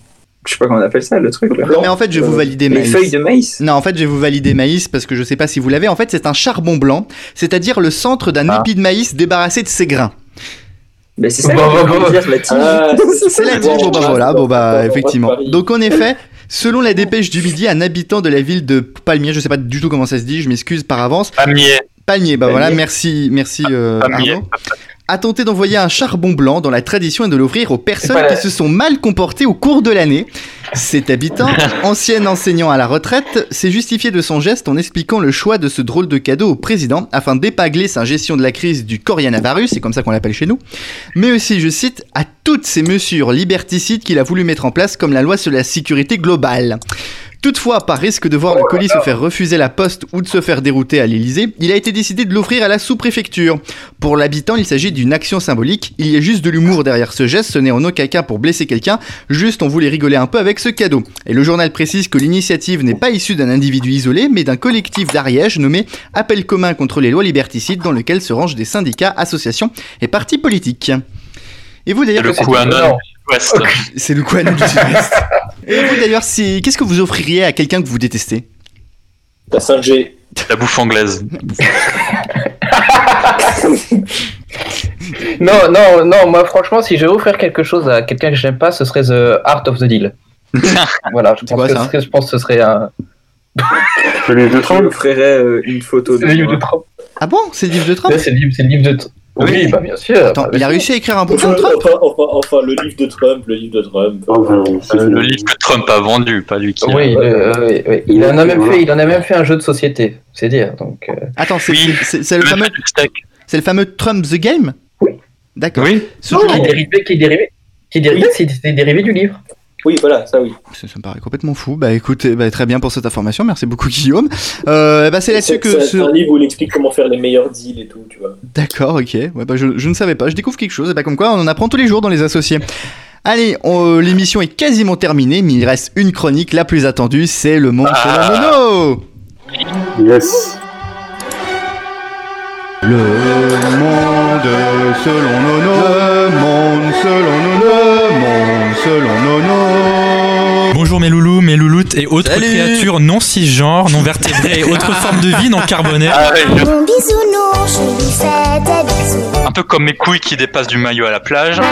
je sais pas comment on appelle ça, le truc. Là. blanc. mais en fait, je vais vous Euh, valider Les maïs. feuilles de maïs. Non, en fait, je vais vous valider maïs parce que je sais pas si vous l'avez. En fait, c'est un charbon blanc, c'est-à-dire le centre d'un Ah. épi de maïs débarrassé de ses grains. Bah, c'est ça que bah, veux dire, la tige. Ah, C'est la tige, bon bah voilà, bon bah effectivement. Donc en effet, selon la dépêche du midi, un habitant de la ville de Palmiers, je sais pas du tout comment ça se dit, je m'excuse par avance. Pamier. Palmiers, bah voilà, merci, merci euh, Palmiers. Arnaud. A tenté d'envoyer un charbon blanc dans la tradition et de l'offrir aux personnes qui se sont mal comportées au cours de l'année. Cet habitant, (laughs) ancien enseignant à la retraite, s'est justifié de son geste en expliquant le choix de ce drôle de cadeau au président afin d'épagler sa gestion de la crise du coronavirus, c'est comme ça qu'on l'appelle chez nous, mais aussi, je cite, à toutes ces mesures liberticides qu'il a voulu mettre en place comme la loi sur la sécurité globale. Toutefois, par risque de voir le colis se faire refuser la poste ou de se faire dérouter à l'Elysée, il a été décidé de l'offrir à la sous-préfecture. Pour l'habitant, il s'agit d'une action symbolique. Il y a juste de l'humour derrière ce geste, ce n'est en aucun cas pour blesser quelqu'un, juste on voulait rigoler un peu avec ce cadeau. Et le journal précise que l'initiative n'est pas issue d'un individu isolé, mais d'un collectif d'Ariège nommé Appel commun contre les lois liberticides, dans lequel se rangent des syndicats, associations et partis politiques. Et vous d'ailleurs, le Ouest. c'est le Quanon du Sud-Ouest. (laughs) Et vous d'ailleurs, qu'est-ce que vous offririez à quelqu'un que vous détestez? La 5G. La bouffe anglaise. (laughs) Non, non, non, moi franchement, si je vais offrir quelque chose à quelqu'un que j'aime pas, ce serait The Art of the Deal. (laughs) voilà, je pense, quoi, que, ça? ce- je pense que ce serait un. Le livre de Je Trump. offrirais euh, une photo C'est de le livre de moi. Trump? Ah bon? C'est le livre de Trump? C'est le livre, c'est le livre de. Oui, Oui. bah bien sûr. Attends, bah, il a réussi à écrire un bouquin de Trump enfin, enfin, enfin, le livre de Trump, le livre de Trump. C'est- Le livre que Trump a vendu, pas lui qui. sûr. a- Oui, euh, oui, oui. il en a même fait, il en a même fait un jeu de société, c'est dire. Donc, euh, Attends, c'est Oui. c'est- c'est le, Le fameux- c'est le fameux Trump the Game? Oui. D'accord. Oui. Ce qui jeu- est dérivé, qui est dérivé, qui est dérivé, c'est c'est dérivé du livre. Oui, voilà, ça oui. ça, ça me paraît complètement fou. Bah écoutez, bah, très bien pour cette information. Merci beaucoup (laughs) Guillaume. Euh, bah, c'est là-dessus que... c'est ce- un livre où il explique comment faire les meilleurs deals et tout, tu vois. D'accord, ok. Ouais, bah, je, je ne savais pas. Je découvre quelque chose. Et bah, comme quoi, on en apprend tous les jours dans les associés. Allez, on- l'émission est quasiment terminée, mais il reste une chronique la plus attendue, c'est le monde selon Ah. Nono. Yes. Le monde selon Nono, le monde selon Nono, le monde selon Nono. Bonjour mes loulous, mes louloutes et autres Salut. créatures non cisgenres, non vertébrées et autres formes de vie non carbonées. Ah ouais, je- Mon bisounours, je lui fais des bisous. Un peu comme mes couilles qui dépassent du maillot à la plage. (laughs)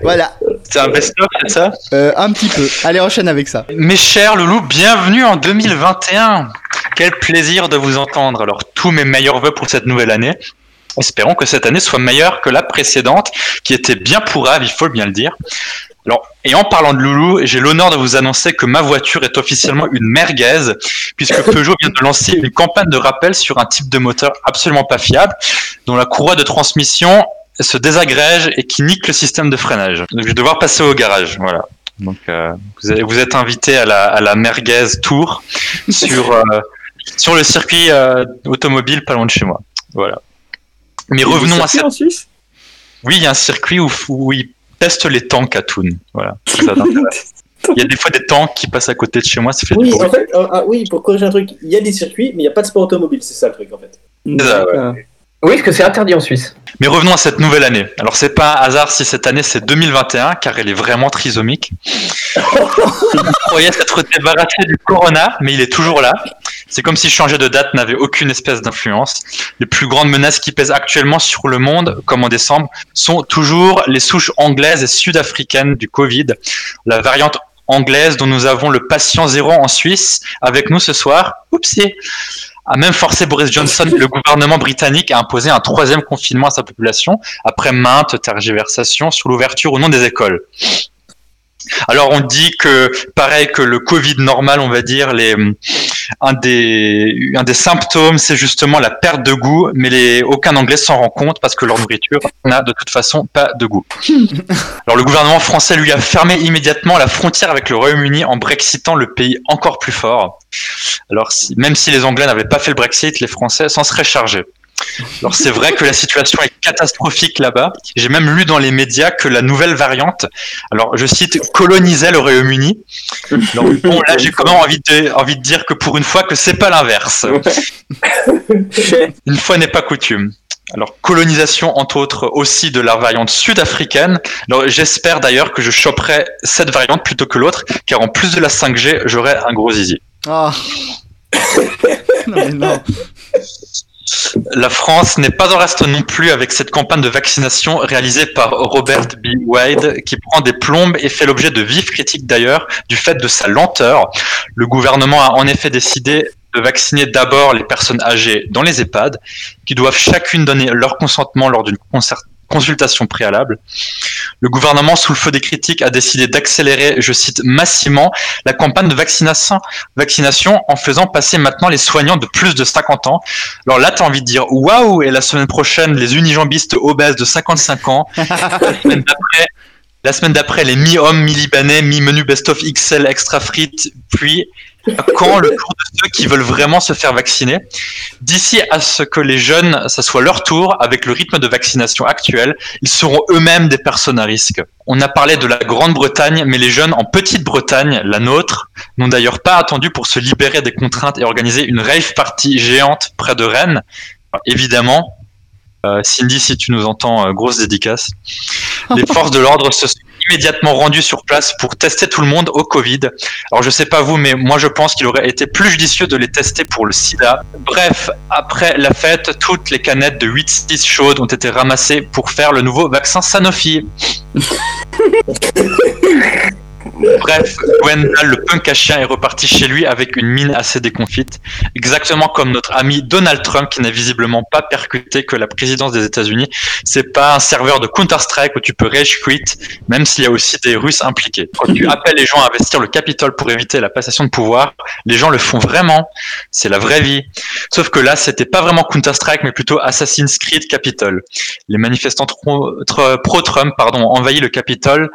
Voilà, C'est un best-of, c'est ça? Euh, un petit peu. Allez, enchaîne avec ça. Mes chers loulous, bienvenue en 2021. Quel plaisir de vous entendre. Alors, tous mes meilleurs voeux pour cette nouvelle année. Espérons que cette année soit meilleure que la précédente, qui était bien pourrave, il faut bien le dire. Alors, et en parlant de loulou, j'ai l'honneur de vous annoncer que ma voiture est officiellement une merguez, puisque Peugeot vient de lancer une campagne de rappel sur un type de moteur absolument pas fiable, dont la courroie de transmission se désagrège et qui nique le système de freinage. Donc, je vais devoir passer au garage. Voilà. Donc euh, vous, êtes, invité à la, à la merguez tour sur euh, sur le circuit euh, automobile pas loin de chez moi. Voilà. Mais Il y a des revenons à circuits cette. en Suisse? Oui, il y a un circuit où, où ils testent les tanks à Thun. Voilà. Ça. (laughs) Il y a des fois des tanks qui passent à côté de chez moi, ça fait Oui, du bruit. en fait, euh, ah, oui, pour corriger un truc, il y a des circuits, mais il n'y a pas de sport automobile, c'est ça le truc en fait. Ça, ouais. Oui, parce que c'est interdit en Suisse. Mais revenons à cette nouvelle année. Alors c'est pas un hasard si cette année c'est 2021 car elle est vraiment trisomique. (laughs) On croyait s'être débarrassé du corona, mais il est toujours là. C'est comme si changer de date n'avait aucune espèce d'influence. Les plus grandes menaces qui pèsent actuellement sur le monde, comme en décembre, sont toujours les souches anglaises et sud-africaines du Covid. La variante anglaise dont nous avons le patient zéro en Suisse avec nous ce soir. Oupsie a même forcé Boris Johnson, le gouvernement britannique, à imposer un troisième confinement à sa population après maintes tergiversations sur l'ouverture ou non des écoles. Alors on dit que pareil que le Covid normal, on va dire, les, un des un des symptômes, c'est justement la perte de goût, mais les aucun Anglais s'en rend compte parce que leur nourriture n'a de toute façon pas de goût. (laughs) Alors le gouvernement français lui a fermé immédiatement la frontière avec le Royaume-Uni en brexitant le pays encore plus fort. Alors si, même si les Anglais n'avaient pas fait le Brexit, les Français s'en seraient chargés. Alors c'est vrai que la situation est catastrophique là-bas. J'ai même lu dans les médias que la nouvelle variante, alors je cite, colonisait le Royaume-Uni. Bon, là j'ai quand même envie de, envie de dire que pour une fois que c'est pas l'inverse. Une fois n'est pas coutume. Alors, colonisation, entre autres, aussi de la variante sud-africaine. Alors, j'espère d'ailleurs que je choperai cette variante plutôt que l'autre, car en plus de la 5G, j'aurai un gros zizi. Ah. (laughs) non, mais non. La France n'est pas en reste non plus avec cette campagne de vaccination réalisée par Robert B. Wade, qui prend des plombes et fait l'objet de vives critiques d'ailleurs du fait de sa lenteur. Le gouvernement a en effet décidé de vacciner d'abord les personnes âgées dans les EHPAD, qui doivent chacune donner leur consentement lors d'une concert- consultation préalable. Le gouvernement, sous le feu des critiques, a décidé d'accélérer, je cite, massivement la campagne de vaccination, vaccination en faisant passer maintenant les soignants de plus de 50 ans. Alors là, tu as envie de dire waouh, et la semaine prochaine, les unijambistes obèses de 55 ans. (laughs) la semaine d'après, la semaine d'après, les mi-hommes, mi-libanais, mi-menu best-of XL extra frites, puis quand le tour de ceux qui veulent vraiment se faire vacciner. D'ici à ce que les jeunes, ça soit leur tour, avec le rythme de vaccination actuel, ils seront eux-mêmes des personnes à risque. On a parlé de la Grande-Bretagne, mais les jeunes en Petite-Bretagne, la nôtre, n'ont d'ailleurs pas attendu pour se libérer des contraintes et organiser une rave party géante près de Rennes. Alors, évidemment, euh, Cindy, si tu nous entends, euh, grosse dédicace. Les (laughs) forces de l'ordre se sont immédiatement rendues sur place pour tester tout le monde au Covid. Alors je sais pas vous, mais moi je pense qu'il aurait été plus judicieux de les tester pour le sida. Bref, après la fête, toutes les canettes de 8-6 chaudes ont été ramassées pour faire le nouveau vaccin Sanofi. (laughs) Bref, Gwendal, le punk à chien, est reparti chez lui avec une mine assez déconfite, exactement comme notre ami Donald Trump qui n'a visiblement pas percuté que la présidence des États-Unis, c'est pas un serveur de Counter-Strike où tu peux rage quit, même s'il y a aussi des Russes impliqués. Quand tu appelles les gens à investir le Capitole pour éviter la passation de pouvoir, les gens le font vraiment. C'est la vraie vie. Sauf que là, c'était pas vraiment Counter-Strike, mais plutôt Assassin's Creed Capitol. Les manifestants pro-Trump, pardon, ont envahi le Capitole.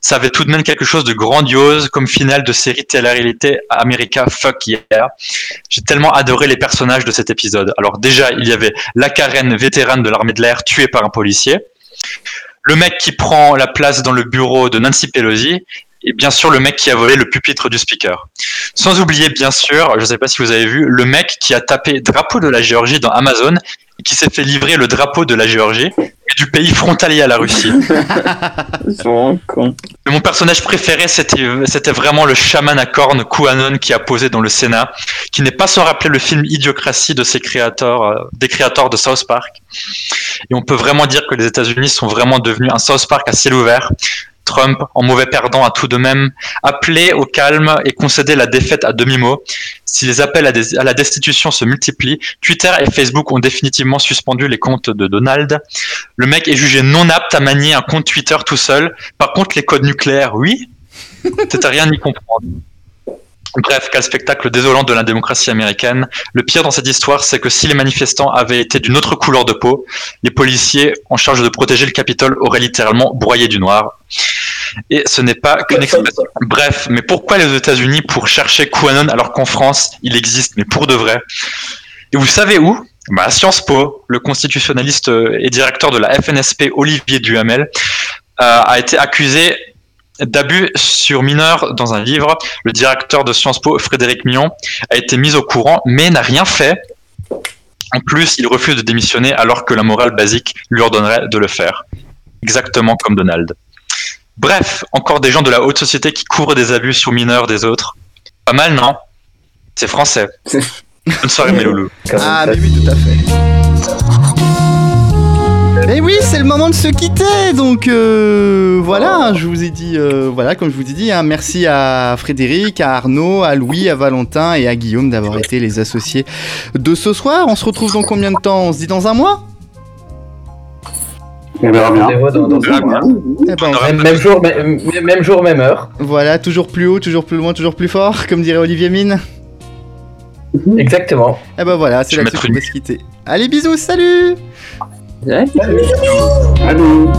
Ça avait tout de même quelque chose de grandiose comme finale de série télé-réalité America Fuck Yeah. J'ai tellement adoré les personnages de cet épisode. Alors déjà, il y avait la Karen vétérane de l'armée de l'air tuée par un policier, le mec qui prend la place dans le bureau de Nancy Pelosi, et bien sûr le mec qui a volé le pupitre du speaker. Sans oublier bien sûr, je ne sais pas si vous avez vu, le mec qui a tapé drapeau de la Géorgie dans Amazon qui s'est fait livrer le drapeau de la Géorgie et du pays frontalier à la Russie. Mais mon personnage préféré, c'était vraiment le chaman à cornes QAnon qui a posé dans le Sénat, qui n'est pas sans rappeler le film Idiocratie de ses créateurs, euh, des créateurs de South Park. Et on peut vraiment dire que les États-Unis sont vraiment devenus un South Park à ciel ouvert. Trump, en mauvais perdant, a tout de même appelé au calme et concédé la défaite à demi-mot. Si les appels à, des- à la destitution se multiplient, Twitter et Facebook ont définitivement suspendu les comptes de Donald. Le mec est jugé non apte à manier un compte Twitter tout seul. Par contre, les codes nucléaires, oui. (laughs) C'est à rien y comprendre. Bref, quel spectacle désolant de la démocratie américaine. Le pire dans cette histoire, c'est que si les manifestants avaient été d'une autre couleur de peau, les policiers en charge de protéger le Capitole auraient littéralement broyé du noir. Et ce n'est pas qu'une expression. Bref, mais pourquoi les États-Unis pour chercher QAnon alors qu'en France, il existe, mais pour de vrai? Et vous savez où? Bah, Sciences Po, le constitutionnaliste euh, et directeur de la FNSP Olivier Duhamel euh, a été accusé d'abus sur mineurs dans un livre. Le directeur de Sciences Po, Frédéric Mion, a été mis au courant, mais n'a rien fait. En plus, il refuse de démissionner alors que la morale basique lui ordonnerait de le faire. Exactement comme Donald. Bref, encore des gens de la haute société qui couvrent des abus sur mineurs des autres. Pas mal, non? C'est français. Bonne soirée, mes loulous. Ah, mais oui, tout à fait. Oui, c'est le moment de se quitter. Donc euh, voilà, je vous ai dit, euh, voilà, comme je vous ai dit, hein, merci à Frédéric, à Arnaud, à Louis, à Valentin et à Guillaume d'avoir été les associés de ce soir. On se retrouve dans combien de temps? On se dit dans un mois? On verra bien. Eh Même, jour, même, même jour, même heure. Voilà, toujours plus haut, toujours plus loin, toujours plus fort, comme dirait Olivier Mine. Exactement. Et ben voilà, c'est une- va se quitter. Allez, bisous, salut Allô